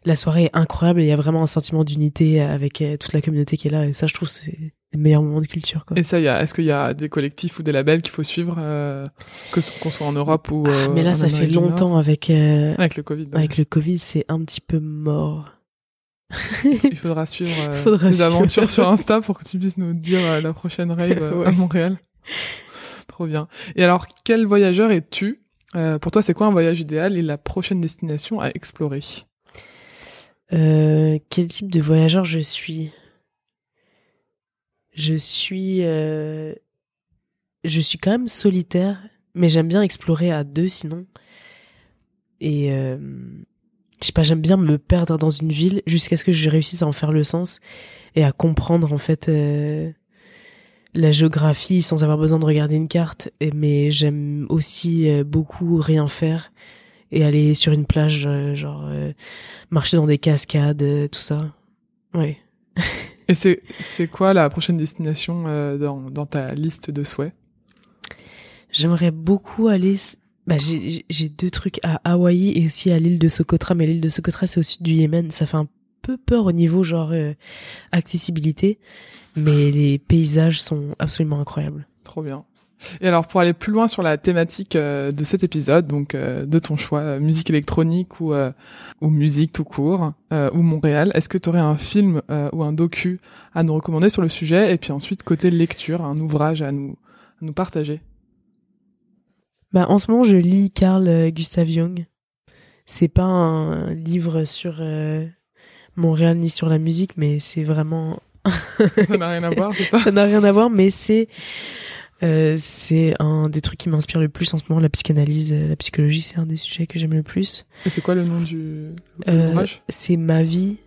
la soirée est incroyable et il y a vraiment un sentiment d'unité avec euh, toute la communauté qui est là. Et ça, je trouve, c'est le meilleur moment de culture, quoi. Et ça, il y a, est-ce qu'il y a des collectifs ou des labels qu'il faut suivre, euh, que ce- qu'on soit en Europe ou euh, Ah, mais là, en ça fait Amérique longtemps avec euh, avec le Covid. avec le Covid, c'est un petit peu mort. Il faudra suivre *laughs* euh, Faudra tes suivre. aventures sur Insta pour que tu puisses nous dire euh, la prochaine rave *laughs* euh, à. Montréal. Trop bien. Et alors, quel voyageur es-tu? Euh, Pour toi, c'est quoi un voyage idéal et la prochaine destination à explorer? Euh, quel type de voyageur je suis? Je suis, euh, je suis quand même solitaire, mais j'aime bien explorer à deux sinon. Et euh, je sais pas, j'aime bien me perdre dans une ville jusqu'à ce que je réussisse à en faire le sens et à comprendre en fait euh, la géographie sans avoir besoin de regarder une carte. Mais j'aime aussi euh, beaucoup rien faire et aller sur une plage, euh, genre euh, marcher dans des cascades, euh, tout ça. Ouais. *laughs* Et c'est c'est quoi la prochaine destination dans, dans ta liste de souhaits? J'aimerais beaucoup aller. Bah, j'ai j'ai- deux trucs à Hawaï et aussi à l'île de Socotra, mais l'île de Socotra c'est au sud du Yémen. Ça fait un peu peur au niveau genre accessibilité, mais les paysages sont absolument incroyables. Trop bien. Et alors, pour aller plus loin sur la thématique euh, de cet épisode, donc euh, de ton choix, euh, musique électronique ou, ou musique tout court, ou Montréal, est-ce que tu aurais un film ou un docu à nous recommander sur le sujet Et puis ensuite, côté lecture, un ouvrage à nous, à nous partager? Bah, en ce moment, je lis Carl Gustav Jung. C'est pas un livre sur euh, Montréal ni sur la musique, mais c'est vraiment Ça n'a rien à voir, c'est ça? *laughs* Ça n'a rien à voir, mais c'est euh, c'est un des trucs qui m'inspire le plus en ce moment. La psychanalyse, euh, la psychologie, c'est un des sujets que j'aime le plus. Et c'est quoi le nom du Euh, l'ouvrage c'est ma vie,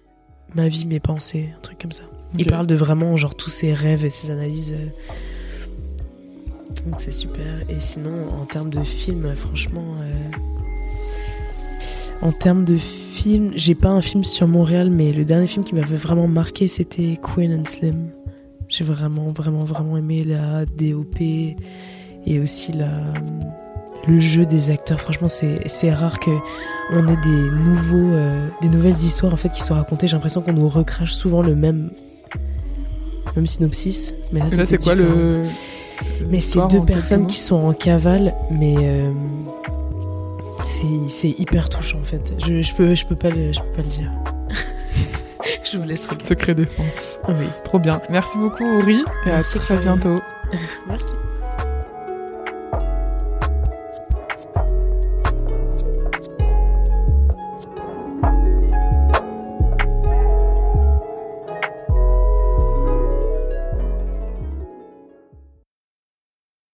ma vie, mes pensées, un truc comme ça. Il parle de vraiment genre tous ses rêves et ses analyses. Donc c'est super. Et sinon, en termes de film, franchement, euh, en termes de film, j'ai pas un film sur Montréal, mais le dernier film qui m'avait vraiment marqué, c'était Queen and Slim. J'ai vraiment, vraiment, vraiment aimé la DOP et aussi la, le jeu des acteurs. Franchement, c'est, rare que on ait des nouveaux, euh, des nouvelles histoires en fait qui soient racontées. J'ai l'impression qu'on nous recrache souvent le même, même synopsis. Mais là, c'est quoi le. Mais c'est deux personnes qui sont en cavale, mais euh, c'est c'est hyper touchant en fait. Je, je peux je peux pas le je peux pas le dire. *laughs* *laughs* je vous laisse mots regarder. Secret défense. Oui. Trop bien. Merci beaucoup, Uri, et Merci, à très bientôt. *laughs* Merci.